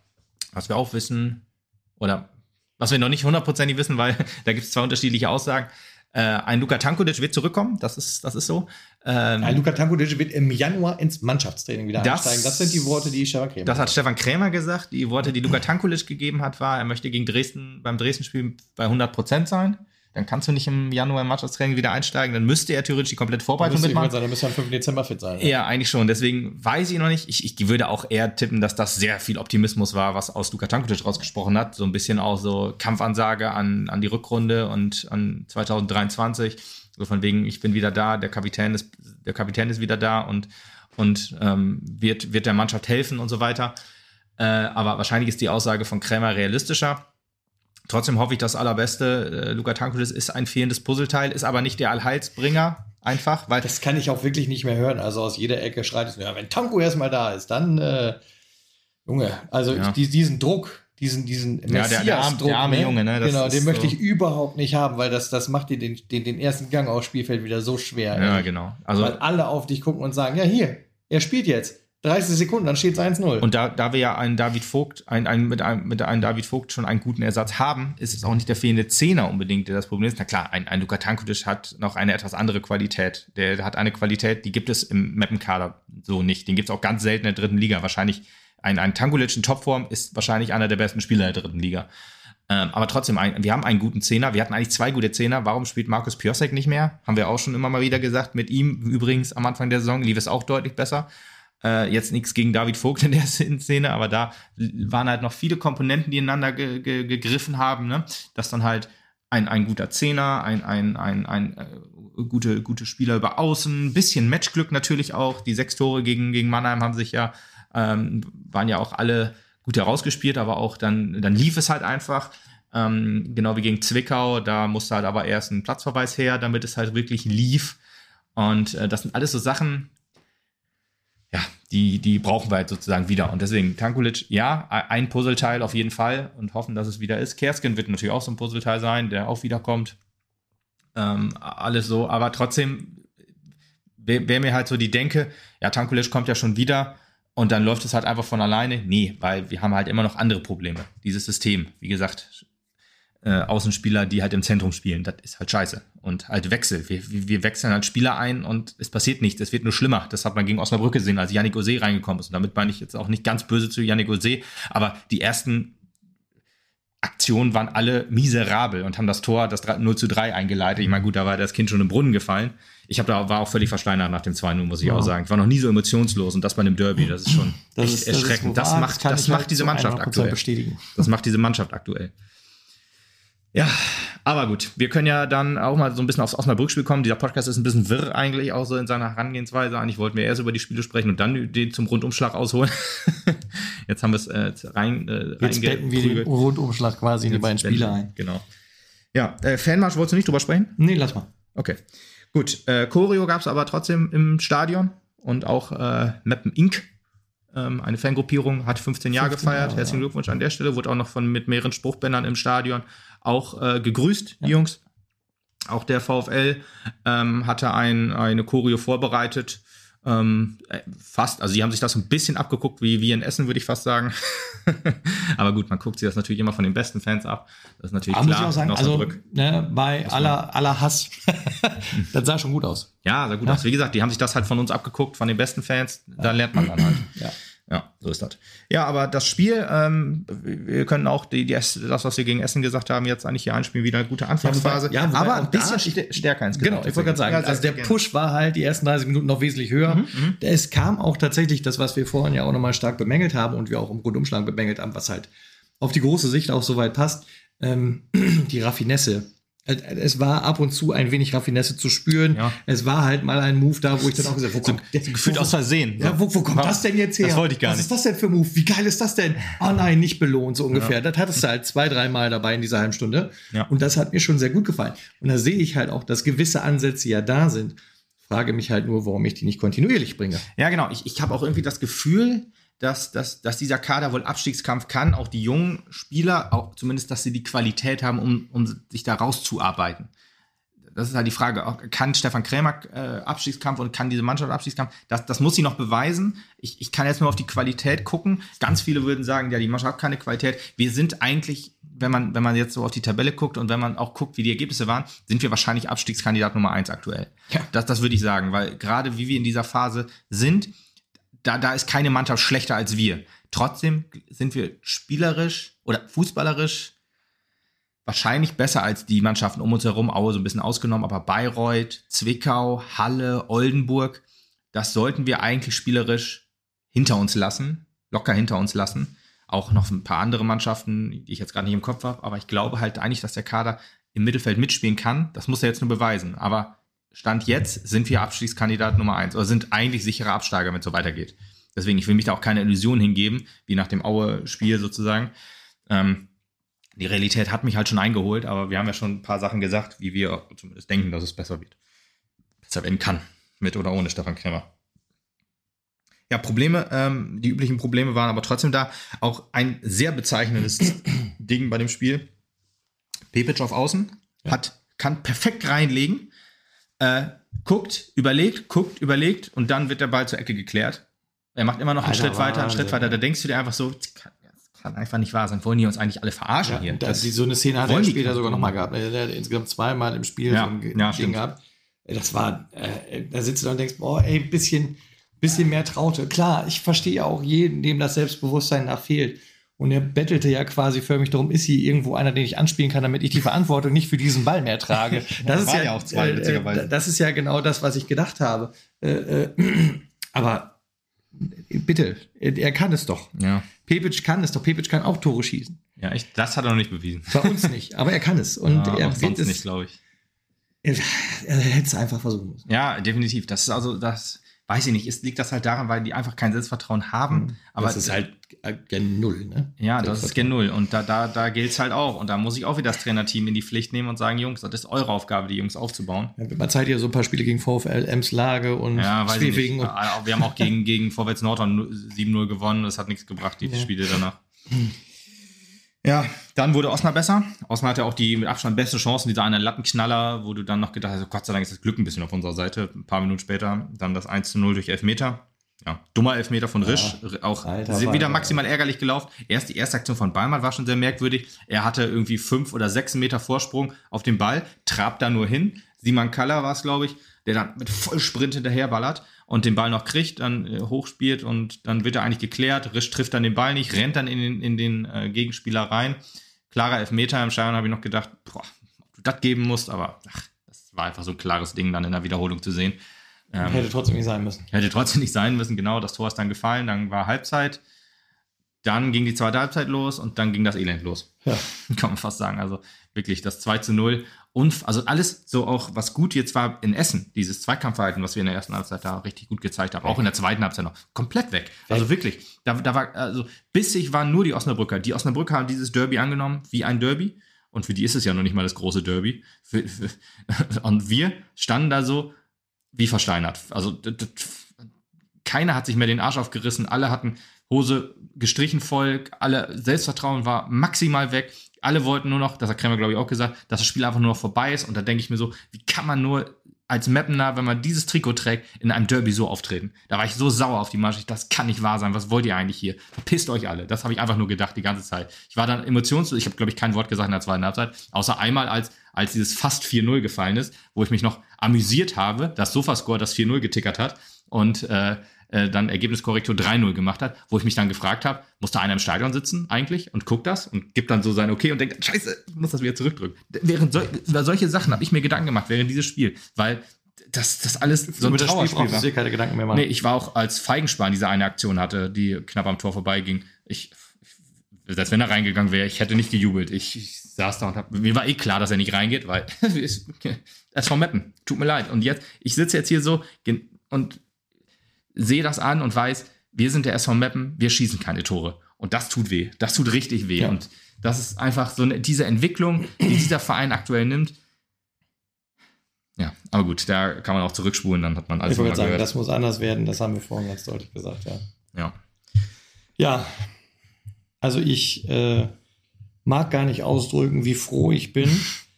Was wir auch wissen, oder was wir noch nicht hundertprozentig wissen, weil <laughs> da gibt es zwei unterschiedliche Aussagen. Äh, ein Luka Tankulic wird zurückkommen, das ist, das ist so. Ähm, ein Luka Tankulic wird im Januar ins Mannschaftstraining wieder das, einsteigen. Das sind die Worte, die Stefan Krämer Das hat Stefan Krämer gesagt. Die Worte, die Luka Tankulic gegeben hat, war, er möchte gegen Dresden beim Dresden-Spiel bei 100 Prozent sein dann kannst du nicht im Januar im Mannschaftstraining wieder einsteigen, dann müsste er theoretisch die komplette Vorbereitung mitmachen. Sein, dann müsste er am 5. Dezember fit sein. Ja. ja, eigentlich schon. Deswegen weiß ich noch nicht. Ich, ich würde auch eher tippen, dass das sehr viel Optimismus war, was aus Luka Tankutic rausgesprochen hat. So ein bisschen auch so Kampfansage an, an die Rückrunde und an 2023. So von wegen, ich bin wieder da, der Kapitän ist, der Kapitän ist wieder da und, und ähm, wird, wird der Mannschaft helfen und so weiter. Äh, aber wahrscheinlich ist die Aussage von Krämer realistischer. Trotzdem hoffe ich das Allerbeste. Äh, Luka Tankulis ist ein fehlendes Puzzleteil, ist aber nicht der Allheilsbringer. Einfach, weil. Das kann ich auch wirklich nicht mehr hören. Also aus jeder Ecke schreit es, ja, wenn Tanko erstmal da ist, dann, äh, Junge, also ja. ich, diesen Druck, diesen, diesen ja, der, der, arme, der arme ne? Junge, ne? Das genau, den möchte so ich überhaupt nicht haben, weil das, das macht dir den, den, den ersten Gang aufs Spielfeld wieder so schwer. Ja, ey. genau. Also, weil alle auf dich gucken und sagen, ja, hier, er spielt jetzt. 30 Sekunden, dann steht es 1-0. Und da, da wir ja einen David Vogt, ein, ein, mit, einem, mit einem David Vogt schon einen guten Ersatz haben, ist es auch nicht der fehlende Zehner unbedingt, der das Problem ist. Na klar, ein, ein Luka Tankutic hat noch eine etwas andere Qualität. Der hat eine Qualität, die gibt es im Mappenkader so nicht. Den gibt es auch ganz selten in der dritten Liga. Wahrscheinlich ein, ein Tankulic in Topform ist wahrscheinlich einer der besten Spieler der dritten Liga. Ähm, aber trotzdem, ein, wir haben einen guten Zehner. Wir hatten eigentlich zwei gute Zehner. Warum spielt Markus Piosek nicht mehr? Haben wir auch schon immer mal wieder gesagt. Mit ihm übrigens am Anfang der Saison lief es auch deutlich besser. Äh, jetzt nichts gegen David Vogt in der <laughs> Szene, aber da waren halt noch viele Komponenten, die ineinander ge ge gegriffen haben, ne? dass dann halt ein, ein guter Zehner, ein, ein, ein, ein äh, gute, gute Spieler über Außen, ein bisschen Matchglück natürlich auch. Die sechs Tore gegen, gegen Mannheim haben sich ja, ähm, waren ja auch alle gut herausgespielt, aber auch dann, dann lief es halt einfach. Ähm, genau wie gegen Zwickau, da musste halt aber erst ein Platzverweis her, damit es halt wirklich lief. Und äh, das sind alles so Sachen, ja, die, die brauchen wir halt sozusagen wieder. Und deswegen Tankulic, ja, ein Puzzleteil auf jeden Fall und hoffen, dass es wieder ist. Kerskin wird natürlich auch so ein Puzzleteil sein, der auch wiederkommt. Ähm, alles so, aber trotzdem wäre wär mir halt so die Denke, ja, Tankulic kommt ja schon wieder und dann läuft es halt einfach von alleine. Nee, weil wir haben halt immer noch andere Probleme. Dieses System, wie gesagt, äh, Außenspieler, die halt im Zentrum spielen. Das ist halt scheiße. Und halt Wechsel. Wir, wir wechseln halt Spieler ein und es passiert nichts. Es wird nur schlimmer. Das hat man gegen Osnabrück gesehen, als Yannick Ose reingekommen ist. Und damit meine ich jetzt auch nicht ganz böse zu Yannick Ose, aber die ersten Aktionen waren alle miserabel und haben das Tor, das 0 zu 3 eingeleitet. Ich meine, gut, da war das Kind schon im Brunnen gefallen. Ich habe da war auch völlig versteinert nach dem 2-0, muss ich ja. auch sagen. Ich war noch nie so emotionslos und das bei einem Derby, das ist schon das ist, erschreckend. Das, ist, das macht, das macht diese Mannschaft aktuell. Bestätigen. Das macht diese Mannschaft aktuell. Ja, aber gut, wir können ja dann auch mal so ein bisschen aufs Osnabrück-Spiel kommen. Dieser Podcast ist ein bisschen wirr eigentlich auch so in seiner Herangehensweise. Eigentlich wollten wir erst über die Spiele sprechen und dann den zum Rundumschlag ausholen. <laughs> Jetzt haben wir es äh, rein äh, Jetzt betten wir den Rundumschlag quasi in die beiden Spiele ein. Genau. Ja, äh, Fanmarsch wolltest du nicht drüber sprechen? Nee, lass mal. Okay. Gut, äh, Choreo gab es aber trotzdem im Stadion und auch äh, Mappen Inc ähm, eine Fangruppierung, hat 15 Jahre 15 gefeiert. Jahre, Herzlichen ja. Glückwunsch an der Stelle. Wurde auch noch von mit mehreren Spruchbändern im Stadion auch äh, gegrüßt, ja. die Jungs. Auch der VfL ähm, hatte ein, eine Choreo vorbereitet. Ähm, äh, fast, also die haben sich das ein bisschen abgeguckt, wie wir in Essen, würde ich fast sagen. <laughs> Aber gut, man guckt sich das natürlich immer von den besten Fans ab. Das ist natürlich Aber muss klar. ich auch sagen, also ne, bei aller, aller Hass, <laughs> das sah schon gut aus. ja, sah gut aus. Wie gesagt, die haben sich das halt von uns abgeguckt, von den besten Fans. Da lernt man dann halt. Ja. Ja, so ist das. Ja, aber das Spiel, ähm, wir können auch die, die, das, was wir gegen Essen gesagt haben, jetzt eigentlich hier einspielen, wieder eine gute Anfangsphase. Ja, wobei- ja, wobei aber ein bisschen st- stärker insgesamt. Genau, ich wollte gerade sagen, also der. Push war halt die ersten 30 Minuten noch wesentlich höher. Mhm, Es kam auch tatsächlich das, was wir vorhin ja auch nochmal stark bemängelt haben und wir auch im Rundumschlag bemängelt haben, was halt auf die große Sicht auch soweit passt, ähm, <clears throat> die Raffinesse. Es war ab und zu ein wenig Raffinesse zu spüren. Ja. Es war halt mal ein Move da, wo ich dann auch gesagt habe, wo kommt, Gefühlt aus Versehen. ja, wo, wo kommt das denn jetzt her? Das wollte ich gar Was nicht. ist das denn für ein Move? Wie geil ist das denn? Oh nein, nicht belohnt, so ungefähr. Das hattest du halt zwei, dreimal dabei in dieser halben Stunde. Ja. Und das hat mir schon sehr gut gefallen. Und da sehe ich halt auch, dass gewisse Ansätze ja da sind. Frage mich halt nur, warum ich die nicht kontinuierlich bringe. Ja, genau. Ich, ich habe auch irgendwie das Gefühl, dass, dass, dass dieser Kader wohl Abstiegskampf kann. Auch die jungen Spieler, auch zumindest, dass sie die Qualität haben, um, um sich da rauszuarbeiten. Das ist halt die Frage. Auch, Kann Stefan Krämer äh, Abstiegskampf und kann diese Mannschaft Abstiegskampf? Das, das muss sie noch beweisen. Ich, ich kann jetzt nur auf die Qualität gucken. Ganz viele würden sagen, ja, die Mannschaft hat keine Qualität. Wir sind eigentlich, wenn man, wenn man jetzt so auf die Tabelle guckt und wenn man auch guckt, wie die Ergebnisse waren, sind wir wahrscheinlich Abstiegskandidat Nummer eins aktuell. Ja. Das, das würde ich sagen, weil gerade wie wir in dieser Phase sind, da, da ist keine Mannschaft schlechter als wir. Trotzdem sind wir spielerisch oder fußballerisch wahrscheinlich besser als die Mannschaften um uns herum, Aue so ein bisschen ausgenommen, aber Bayreuth, Zwickau, Halle, Oldenburg, das sollten wir eigentlich spielerisch hinter uns lassen, locker hinter uns lassen. Auch noch ein paar andere Mannschaften, die ich jetzt gerade nicht im Kopf habe, aber ich glaube halt eigentlich, dass der Kader im Mittelfeld mitspielen kann. Das muss er jetzt nur beweisen. Aber Stand jetzt sind wir Abstiegskandidat Nummer eins oder sind eigentlich sichere Absteiger, wenn es so weitergeht. Deswegen, ich will mich da auch keine Illusion hingeben, wie nach dem Aue-Spiel sozusagen. Ähm, die Realität hat mich halt schon eingeholt, aber wir haben ja schon ein paar Sachen gesagt, wie wir zumindest denken, dass es besser wird. Besser werden kann. Mit oder ohne Stefan Krämer. Ja, Probleme, ähm, die üblichen Probleme waren aber trotzdem da. Auch ein sehr bezeichnendes <clears throat> Ding bei dem Spiel. Pepic auf Außen hat, kann perfekt reinlegen, äh, guckt, überlegt, guckt, überlegt und dann wird der Ball zur Ecke geklärt. Er macht immer noch einen Alter, Schritt weiter, einen Schritt weiter. Da denkst du dir einfach so, das kann, das kann einfach nicht wahr sein. Wollen die uns eigentlich alle verarschen hier? das, die, so eine Szene hat er später gar sogar nochmal gehabt. Er hat insgesamt zweimal im Spiel Ja, so ja, Ding gehabt. Das war, äh, da sitzt du da und denkst, boah, ey, bisschen, bisschen mehr Traute. Klar, ich verstehe auch jeden, dem das Selbstbewusstsein nach fehlt. Und er bettelte ja quasi förmlich darum, ist hier irgendwo einer, den ich anspielen kann, damit ich die Verantwortung nicht für diesen Ball mehr trage. <laughs> Das ist war ja, ja auch zwei, äh, witzigerweise. äh, Das ist ja genau das, was ich gedacht habe. Äh, äh, <clears throat> aber bitte, er kann es doch. Ja. Pepic kann es doch. Pepic kann auch Tore schießen. Ja, echt, das hat er noch nicht bewiesen. Bei uns nicht, aber er kann es. Und ja, er auch wird sonst es. nicht, glaube ich. Er, er hätte es einfach versuchen müssen. Ja, definitiv. Das ist also, das weiß ich nicht. Ist, liegt das halt daran, weil die einfach kein Selbstvertrauen haben. Aber das ist halt gen Null, ne? Ja, das ist Gen Null. Und da, da, da gilt es halt auch. Und da muss ich auch wieder das Trainerteam in die Pflicht nehmen und sagen, Jungs, das ist eure Aufgabe, die Jungs aufzubauen. Ja, man zeigt ja so ein paar Spiele gegen VfL, Emslage und Ja, weiß ich nicht. Und, Ja, Wir haben auch gegen, gegen Vorwärts Nordhorn 7-0 gewonnen. Das hat nichts gebracht, die Ja. Spiele danach. Ja, dann wurde Osnabrück besser. Osnabrück hatte auch die mit Abstand beste Chancen, dieser eine Lattenknaller, wo du dann noch gedacht hast, Gott sei Dank ist das Glück ein bisschen auf unserer Seite. Ein paar Minuten später dann das 1 zu 0 durch Elfmeter. Ja, dummer Elfmeter von Risch. Auch Alter, wieder Alter. maximal ärgerlich gelaufen. Erst die erste Aktion von Ballmann war schon sehr merkwürdig. Er hatte irgendwie fünf oder sechs Meter Vorsprung auf den Ball, trabt da nur hin. Simon Kaller war es, glaube ich, der dann mit Vollsprint hinterherballert und den Ball noch kriegt, dann äh, hochspielt und dann wird er eigentlich geklärt. Risch trifft dann den Ball nicht, rennt dann in den, in den äh, Gegenspieler rein. Klarer Elfmeter. Im Stadion habe ich noch gedacht, boah, ob du das geben musst, aber ach, das war einfach so ein klares Ding dann in der Wiederholung zu sehen. Ähm, hätte trotzdem nicht sein müssen. Hätte trotzdem nicht sein müssen, genau. Das Tor ist dann gefallen, dann war Halbzeit. Dann ging die zweite Halbzeit los und dann ging das Elend los. Ja. <laughs> Kann man fast sagen. Also wirklich das 2 zu 0. Und also alles so auch, was gut jetzt war in Essen, dieses Zweikampfverhalten, was wir in der ersten Halbzeit da richtig gut gezeigt haben, auch in der zweiten Halbzeit noch, komplett weg. Also wirklich, da, da war, also bissig waren nur die Osnabrücker. Die Osnabrücker haben dieses Derby angenommen wie ein Derby. Und für die ist es ja noch nicht mal das große Derby. Für, für, <laughs> und wir standen da so wie versteinert. Also keiner hat sich mehr den Arsch aufgerissen, alle hatten Hose gestrichen voll, alle Selbstvertrauen war maximal weg. Alle wollten nur noch, das hat Krämer glaube ich auch gesagt, dass das Spiel einfach nur noch vorbei ist. Und da denke ich mir so, wie kann man nur als Mappener, wenn man dieses Trikot trägt, in einem Derby so auftreten. Da war ich so sauer auf die Mannschaft. Das kann nicht wahr sein. Was wollt ihr eigentlich hier? Verpisst euch alle. Das habe ich einfach nur gedacht die ganze Zeit. Ich war dann emotionslos. Ich habe, glaube ich, kein Wort gesagt in der zweiten Halbzeit. Außer einmal, als, als dieses fast 4-0 gefallen ist, wo ich mich noch amüsiert habe, dass Sofascore das 4-0 getickert hat und äh, äh, dann Ergebniskorrektur 3-0 gemacht hat, wo ich mich dann gefragt habe, muss da einer im Stadion sitzen eigentlich und guckt das und gibt dann so sein Okay und denkt, scheiße, ich muss das wieder zurückdrücken. Während sol über solche Sachen habe ich mir Gedanken gemacht während dieses Spiel, weil das, das alles so ein Trauerspiel war. dir keine Gedanken mehr machen. Nee, ich war auch als Feigenspahn diese eine Aktion hatte, die knapp am Tor vorbeiging. Ich, als wenn er reingegangen wäre, ich hätte nicht gejubelt. Ich, ich saß da und hab, mir war eh klar, dass er nicht reingeht, weil <laughs> ist vom Meppen. Tut mir leid. Und jetzt, ich sitze jetzt hier so und sehe das an und weiß, wir sind der SV Meppen, wir schießen keine Tore. Und das tut weh. Das tut richtig weh. Ja. Und das ist einfach so eine, diese Entwicklung, die dieser Verein aktuell nimmt. Ja, aber gut, da kann man auch zurückspulen, dann hat man alles Ich wollte sagen, gehört. das muss anders werden, das haben wir vorhin ganz deutlich gesagt, ja. Ja. Ja, also ich äh, mag gar nicht ausdrücken, wie froh ich bin,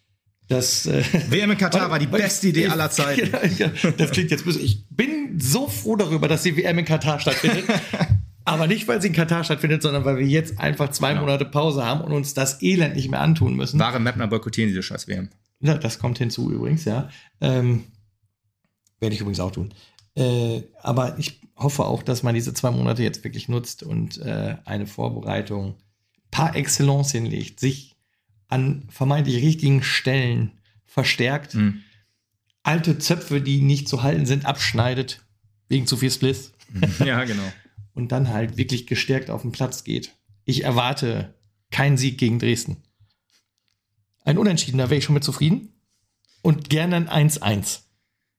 <laughs> das, äh, WM in Katar war die beste Idee aller Zeiten. <laughs> das klingt jetzt böse. Ich bin so froh darüber, dass die WM in Katar stattfindet. <laughs> Aber nicht, weil sie in Katar stattfindet, sondern weil wir jetzt einfach zwei genau. Monate Pause haben und uns das Elend nicht mehr antun müssen. Wahre Mapner boykottieren diese scheiß WM. Ja, das kommt hinzu übrigens, ja. Ähm, werde ich übrigens auch tun. Äh, aber ich hoffe auch, dass man diese zwei Monate jetzt wirklich nutzt und äh, eine Vorbereitung par excellence hinlegt, sich an vermeintlich richtigen Stellen verstärkt, mhm. alte Zöpfe, die nicht zu halten sind, abschneidet, wegen zu viel Spliss. Ja, genau. <laughs> Und dann halt wirklich gestärkt auf den Platz geht. Ich erwarte keinen Sieg gegen Dresden. Ein Unentschieden, da wäre ich schon mit zufrieden. Und gerne ein 1-1.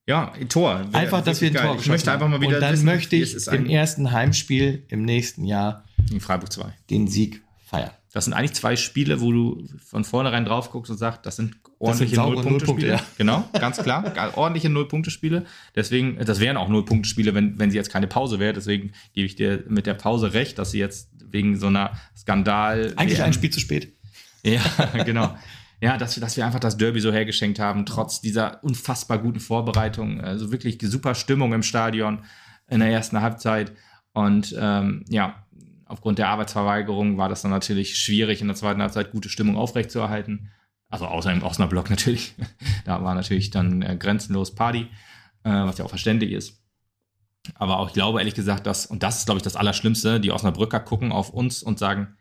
Ja, ein Tor. Einfach, dass wir ein Tor Ich möchte einfach mal wieder. Und dann wissen, möchte ich im ersten Heimspiel im nächsten Jahr in Freiburg 2 den Sieg feiern. Das sind eigentlich zwei Spiele, wo du von vornherein drauf guckst und sagst, das sind ordentliche Null-Punkte-Spiele. Ja. Genau, ganz klar. ordentliche Null-Punkte-Spiele. Deswegen, das wären auch Null-Punkte-Spiele, wenn, wenn sie jetzt keine Pause wäre. Deswegen gebe ich dir mit der Pause recht, dass sie jetzt wegen so einer Skandal. Eigentlich ein Spiel zu spät. Ja, <laughs> genau. Ja, dass, dass wir einfach das Derby so hergeschenkt haben, trotz dieser unfassbar guten Vorbereitung. Also wirklich super Stimmung im Stadion in der ersten Halbzeit. Und ähm, ja, aufgrund der Arbeitsverweigerung war das dann natürlich schwierig, in der zweiten Halbzeit gute Stimmung aufrechtzuerhalten. Also außer im Osnabrück natürlich. <laughs> da war natürlich dann äh, grenzenlos Party, äh, was ja auch verständlich ist. Aber auch ich glaube ehrlich gesagt, dass, und das ist glaube ich das Allerschlimmste, die Osnabrücker gucken auf uns und sagen,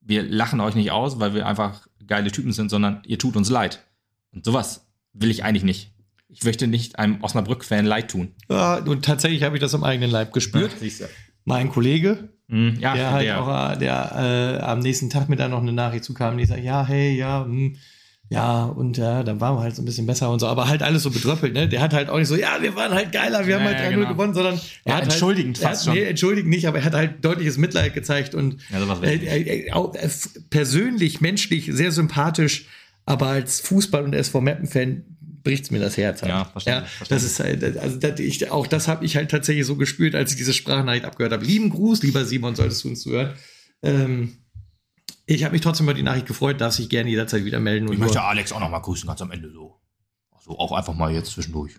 wir lachen euch nicht aus, weil wir einfach geile Typen sind, sondern ihr tut uns leid. Und sowas will ich eigentlich nicht. Ich möchte nicht einem Osnabrück-Fan leid tun. Ja, und tatsächlich habe ich das am eigenen Leib gespürt. Ja, mein Kollege, Mhm, ja, der halt der. auch, äh, der äh, am nächsten Tag mir dann noch eine Nachricht zukam, die sagt, ja, hey, ja, hm, ja, und ja, dann waren wir halt so ein bisschen besser und so, aber halt alles so bedröppelt, ne? Der hat halt auch nicht so, ja, wir waren halt geiler, wir ja, haben halt 3-0 genau. gewonnen, sondern er ja, hat halt entschuldigend halt, fast hat, schon. Nee, entschuldigend nicht, aber er hat halt deutliches Mitleid gezeigt und ja, äh, äh, auch, äh, persönlich, menschlich sehr sympathisch, aber als Fußball- und SV Mappen-Fan bricht mir das Herz. Halt. Ja, verstehe. Ja, das ist halt, also das, ich, auch das habe ich halt tatsächlich so gespürt, als ich diese Sprachnachricht abgehört habe. Lieben Gruß, lieber Simon, solltest du uns zuhören. Ähm, ich habe mich trotzdem über die Nachricht gefreut, darf sich gerne jederzeit wieder melden. ich möchte Alex auch noch mal grüßen, ganz am Ende so. Also auch einfach mal jetzt zwischendurch.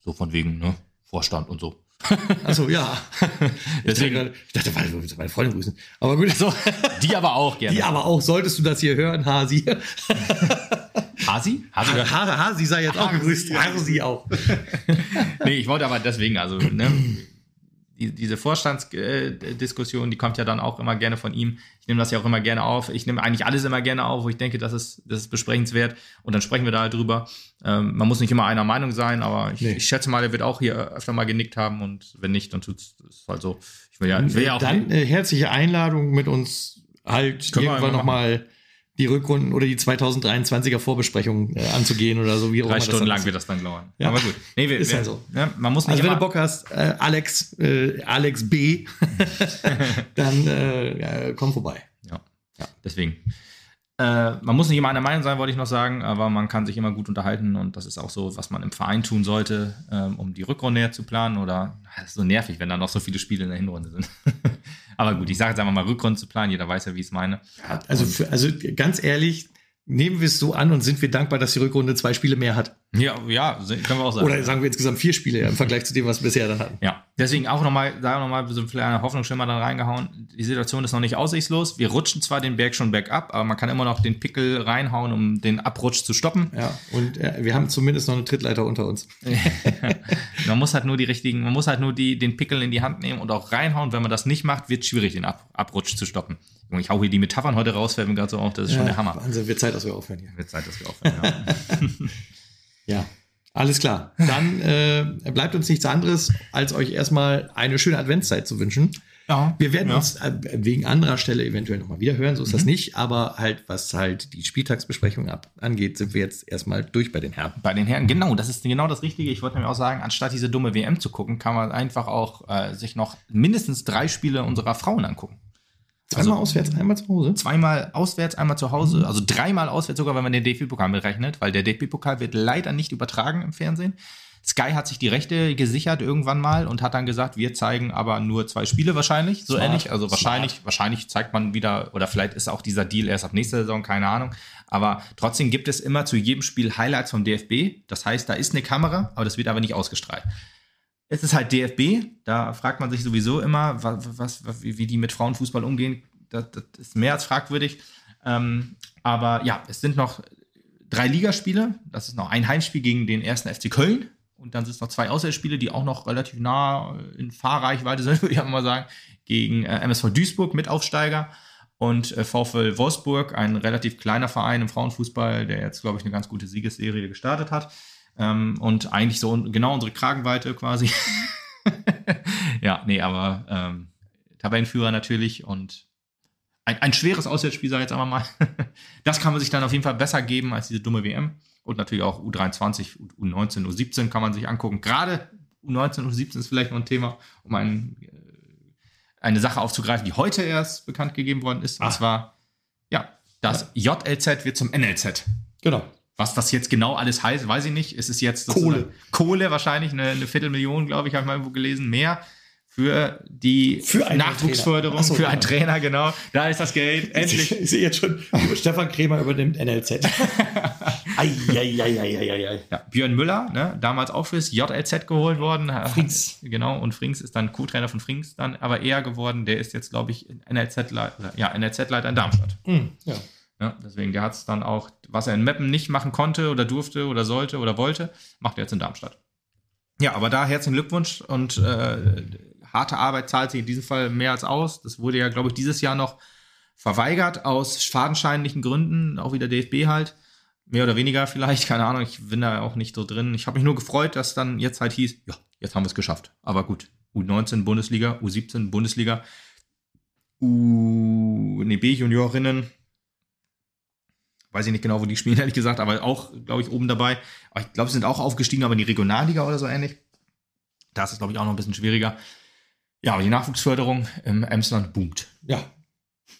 So von wegen, ne? Vorstand und so. Achso, ja. <laughs> Deswegen. Ich dachte, weil du meine Freundin grüßen. Aber gut. So. Die aber auch gerne. Die aber auch. Solltest du das hier hören, Hasi. Hasi? Hasi, ha Hasi sei jetzt auch gegrüßt. Hasi auch. <laughs> nee, ich wollte aber deswegen, also, ne, die, diese Vorstandsdiskussion, die kommt ja dann auch immer gerne von ihm. Ich nehme das ja auch immer gerne auf. Ich nehme eigentlich alles immer gerne auf, wo ich denke, das ist, das ist besprechenswert. Und dann sprechen wir da halt drüber. Ähm, man muss nicht immer einer Meinung sein, aber ich, nee. ich, schätze mal, er wird auch hier öfter mal genickt haben. Und wenn nicht, dann tut es halt so. Ich will ja, will ja auch dann äh, herzliche Einladung mit uns halt irgendwann nochmal die Rückrunden oder die 2023er Vorbesprechung äh, anzugehen oder so. Wie Drei Stunden lang wird das dann dauern. Ja. Aber gut. Nee, wir, ist wir, ja so. Ja, man muss nicht also wenn du Bock hast, äh, Alex, äh, Alex B, <laughs> dann äh, komm vorbei. Ja, ja. deswegen. Äh, man muss nicht immer einer Meinung sein, wollte ich noch sagen, aber man kann sich immer gut unterhalten und das ist auch so, was man im Verein tun sollte, ähm, um die Rückrunde näher zu planen oder das ist so nervig, wenn dann noch so viele Spiele in der Hinrunde sind. <laughs> Aber gut, ich sage jetzt einfach mal Rückrunde zu planen, jeder weiß ja, wie ich es meine. also, für, also ganz ehrlich, nehmen wir es so an und sind wir dankbar, dass die Rückrunde zwei Spiele mehr hat. Ja, ja, können wir auch sagen. Oder sagen wir insgesamt vier Spiele ja, im Vergleich zu dem, was wir bisher dann hatten. Ja, deswegen auch nochmal, da nochmal so ein kleiner Hoffnungsschimmer dann reingehauen. Die Situation ist noch nicht aussichtslos. Wir rutschen zwar den Berg schon bergab, aber man kann immer noch den Pickel reinhauen, um den Abrutsch zu stoppen. Ja, und äh, wir haben zumindest noch eine Trittleiter unter uns. <laughs> <laughs> man muss halt nur die richtigen, man muss halt nur die, den Pickel in die Hand nehmen und auch reinhauen. Wenn man das nicht macht, wird es schwierig, den Ab Abrutsch zu stoppen. Ich hau hier die Metaphern heute raus, fällt mir gerade so auf, das ist ja, schon der Hammer. Wahnsinn, wird Zeit, dass wir aufhören hier. Wird Zeit, dass wir aufhören, ja. <laughs> ja. Alles klar. Dann <laughs> äh, bleibt uns nichts anderes, als euch erstmal eine schöne Adventszeit zu wünschen. Ja, wir werden ja. uns äh, wegen anderer Stelle eventuell nochmal wieder hören, so ist mhm. das nicht. Aber halt, was halt die Spieltagsbesprechung ab, angeht, sind wir jetzt erstmal durch bei den Herren. Bei den Herren, genau, das ist genau das Richtige. Ich wollte nämlich auch sagen, anstatt diese dumme WM zu gucken, kann man einfach auch äh, sich noch mindestens drei Spiele unserer Frauen angucken. Zweimal also, auswärts, einmal zu Hause? Zweimal auswärts, einmal zu Hause. Mhm. Also dreimal auswärts sogar, wenn man den DFB-Pokal berechnet, weil der DFB-Pokal wird leider nicht übertragen im Fernsehen. Sky hat sich die Rechte gesichert irgendwann mal und hat dann gesagt, wir zeigen aber nur zwei Spiele wahrscheinlich, so Smart. ähnlich. Also wahrscheinlich, Smart. wahrscheinlich zeigt man wieder, oder vielleicht ist auch dieser Deal erst ab nächster Saison, keine Ahnung. Aber trotzdem gibt es immer zu jedem Spiel Highlights vom DFB. Das heißt, da ist eine Kamera, aber das wird aber nicht ausgestrahlt es ist halt DFB, da fragt man sich sowieso immer, was, was, wie die mit Frauenfußball umgehen. Das, das ist mehr als fragwürdig. Ähm, aber ja, es sind noch drei Ligaspiele. Das ist noch ein Heimspiel gegen den ersten FC Köln. Und dann sind es noch zwei Auswärtsspiele, die auch noch relativ nah in Fahrreichweite sind, <laughs> würde ich mal sagen, gegen äh, MSV Duisburg, Mitaufsteiger. Und äh, VfL Wolfsburg, ein relativ kleiner Verein im Frauenfußball, der jetzt, glaube ich, eine ganz gute Siegesserie gestartet hat. Ähm, und eigentlich so genau unsere Kragenweite quasi. <laughs> ja, nee, aber ähm, Tabellenführer natürlich und ein, ein schweres Auswärtsspiel, sag ich jetzt einmal mal. <laughs> das kann man sich dann auf jeden Fall besser geben als diese dumme WM. Und natürlich auch U23, U19, U17 kann man sich angucken. Gerade U19, U17 ist vielleicht noch ein Thema, um ein, äh, eine Sache aufzugreifen, die heute erst bekannt gegeben worden ist. Und Ach. zwar, ja, das JLZ wird zum NLZ. Genau. Was das jetzt genau alles heißt, weiß ich nicht. Es ist jetzt Kohle. Kohle wahrscheinlich, eine, eine Viertelmillion, glaube ich, habe ich mal irgendwo gelesen, mehr für die für Nachwuchsförderung, so, für einen ja. Trainer, genau. Da ist das Geld. Endlich. Ich, ich sehe jetzt schon, Stefan Kremer übernimmt NLZ. <laughs> Eieieiei. ja, Björn Müller, ne, damals auch fürs JLZ geholt worden. Frings. Genau, und Frings ist dann Co-Trainer von Frings dann aber eher geworden. Der ist jetzt, glaube ich, NLZ-Leiter ja, NLZ in Darmstadt. Mm, ja. Ja, deswegen, der hat es dann auch, was er in Meppen nicht machen konnte oder durfte oder sollte oder wollte, macht er jetzt in Darmstadt. Ja, aber da herzlichen Glückwunsch und äh, harte Arbeit zahlt sich in diesem Fall mehr als aus. Das wurde ja, glaube ich, dieses Jahr noch verweigert aus fadenscheinlichen Gründen, auch wieder DFB halt. Mehr oder weniger vielleicht, keine Ahnung, ich bin da auch nicht so drin. Ich habe mich nur gefreut, dass dann jetzt halt hieß, ja, jetzt haben wir es geschafft. Aber gut, U19 Bundesliga, U17 Bundesliga, U, nee, B-Juniorinnen, weiß ich nicht genau, wo die spielen, <laughs> ehrlich gesagt, aber auch, glaube ich, oben dabei. Aber ich glaube, sie sind auch aufgestiegen, aber in die Regionalliga oder so ähnlich. Da ist es, glaube ich, auch noch ein bisschen schwieriger. Ja, aber die Nachwuchsförderung im Emsland boomt. Ja.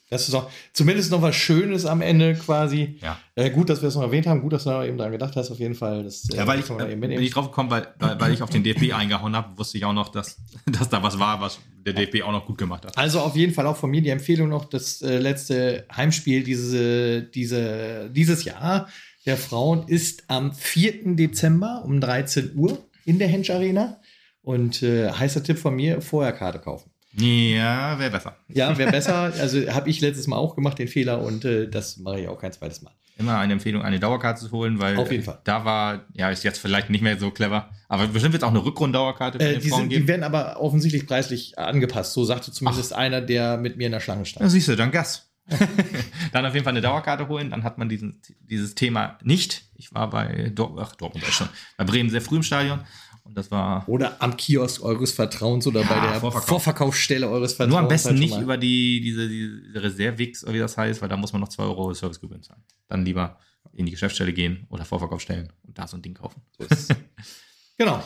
Das ist auch zumindest noch was Schönes am Ende quasi. Ja. Äh, gut, dass wir es noch erwähnt haben. Gut, dass du da eben dran gedacht hast, auf jeden Fall. Das, ja, weil ich, äh, bin ich drauf gekommen, weil, weil, weil ich auf den DFB eingehauen habe, wusste ich auch noch, dass, <laughs> dass da was war, was der DFB auch noch gut gemacht hat. Also auf jeden Fall auch von mir die Empfehlung noch, das äh, letzte Heimspiel diese, diese, dieses Jahr der Frauen ist am 4. Dezember um 13 Uhr in der Hensch Arena. Und äh, heißer Tipp von mir, vorher Karte kaufen. Ja, wäre besser. Ja, wäre besser. Also habe ich letztes Mal auch gemacht, den Fehler, und äh, das mache ich auch kein zweites Mal. Immer eine Empfehlung, eine Dauerkarte zu holen, weil Auf jeden Fall. da war, ja, ist jetzt vielleicht nicht mehr so clever, aber bestimmt wird es auch eine Rückrunddauerkarte für äh, die, sind, die werden aber offensichtlich preislich angepasst. So sagte zumindest Ach. einer, der mit mir in der Schlange stand. Ja, siehst du, dann Gas. <laughs> dann auf jeden Fall eine Dauerkarte holen, dann hat man diesen, dieses Thema nicht. Ich war bei Dor Ach, Dortmund schon, bei Bremen sehr früh im Stadion und das war. Oder am Kiosk eures Vertrauens oder ja, bei der Vorverkauf. Vorverkaufsstelle eures Vertrauens. Nur am besten halt nicht über die, diese, diese Reservix, oder wie das heißt, weil da muss man noch 2 Euro Servicegebühren zahlen. Dann lieber in die Geschäftsstelle gehen oder Vorverkauf stellen und da so ein Ding kaufen. So <laughs> genau.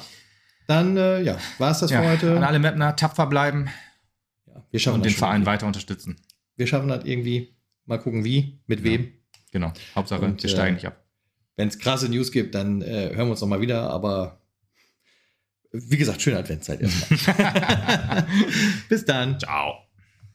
Dann, äh, ja, war es das ja, für heute. An alle Mapner tapfer bleiben ja, wir schaffen und den Verein weiter unterstützen. Wir schaffen das irgendwie. Mal gucken, wie, mit wem. Genau. Hauptsache, und, wir steigen äh, nicht ab. Wenn es krasse News gibt, dann äh, hören wir uns nochmal wieder, aber wie gesagt, schöne Adventszeit erstmal. <laughs> Bis dann. Ciao.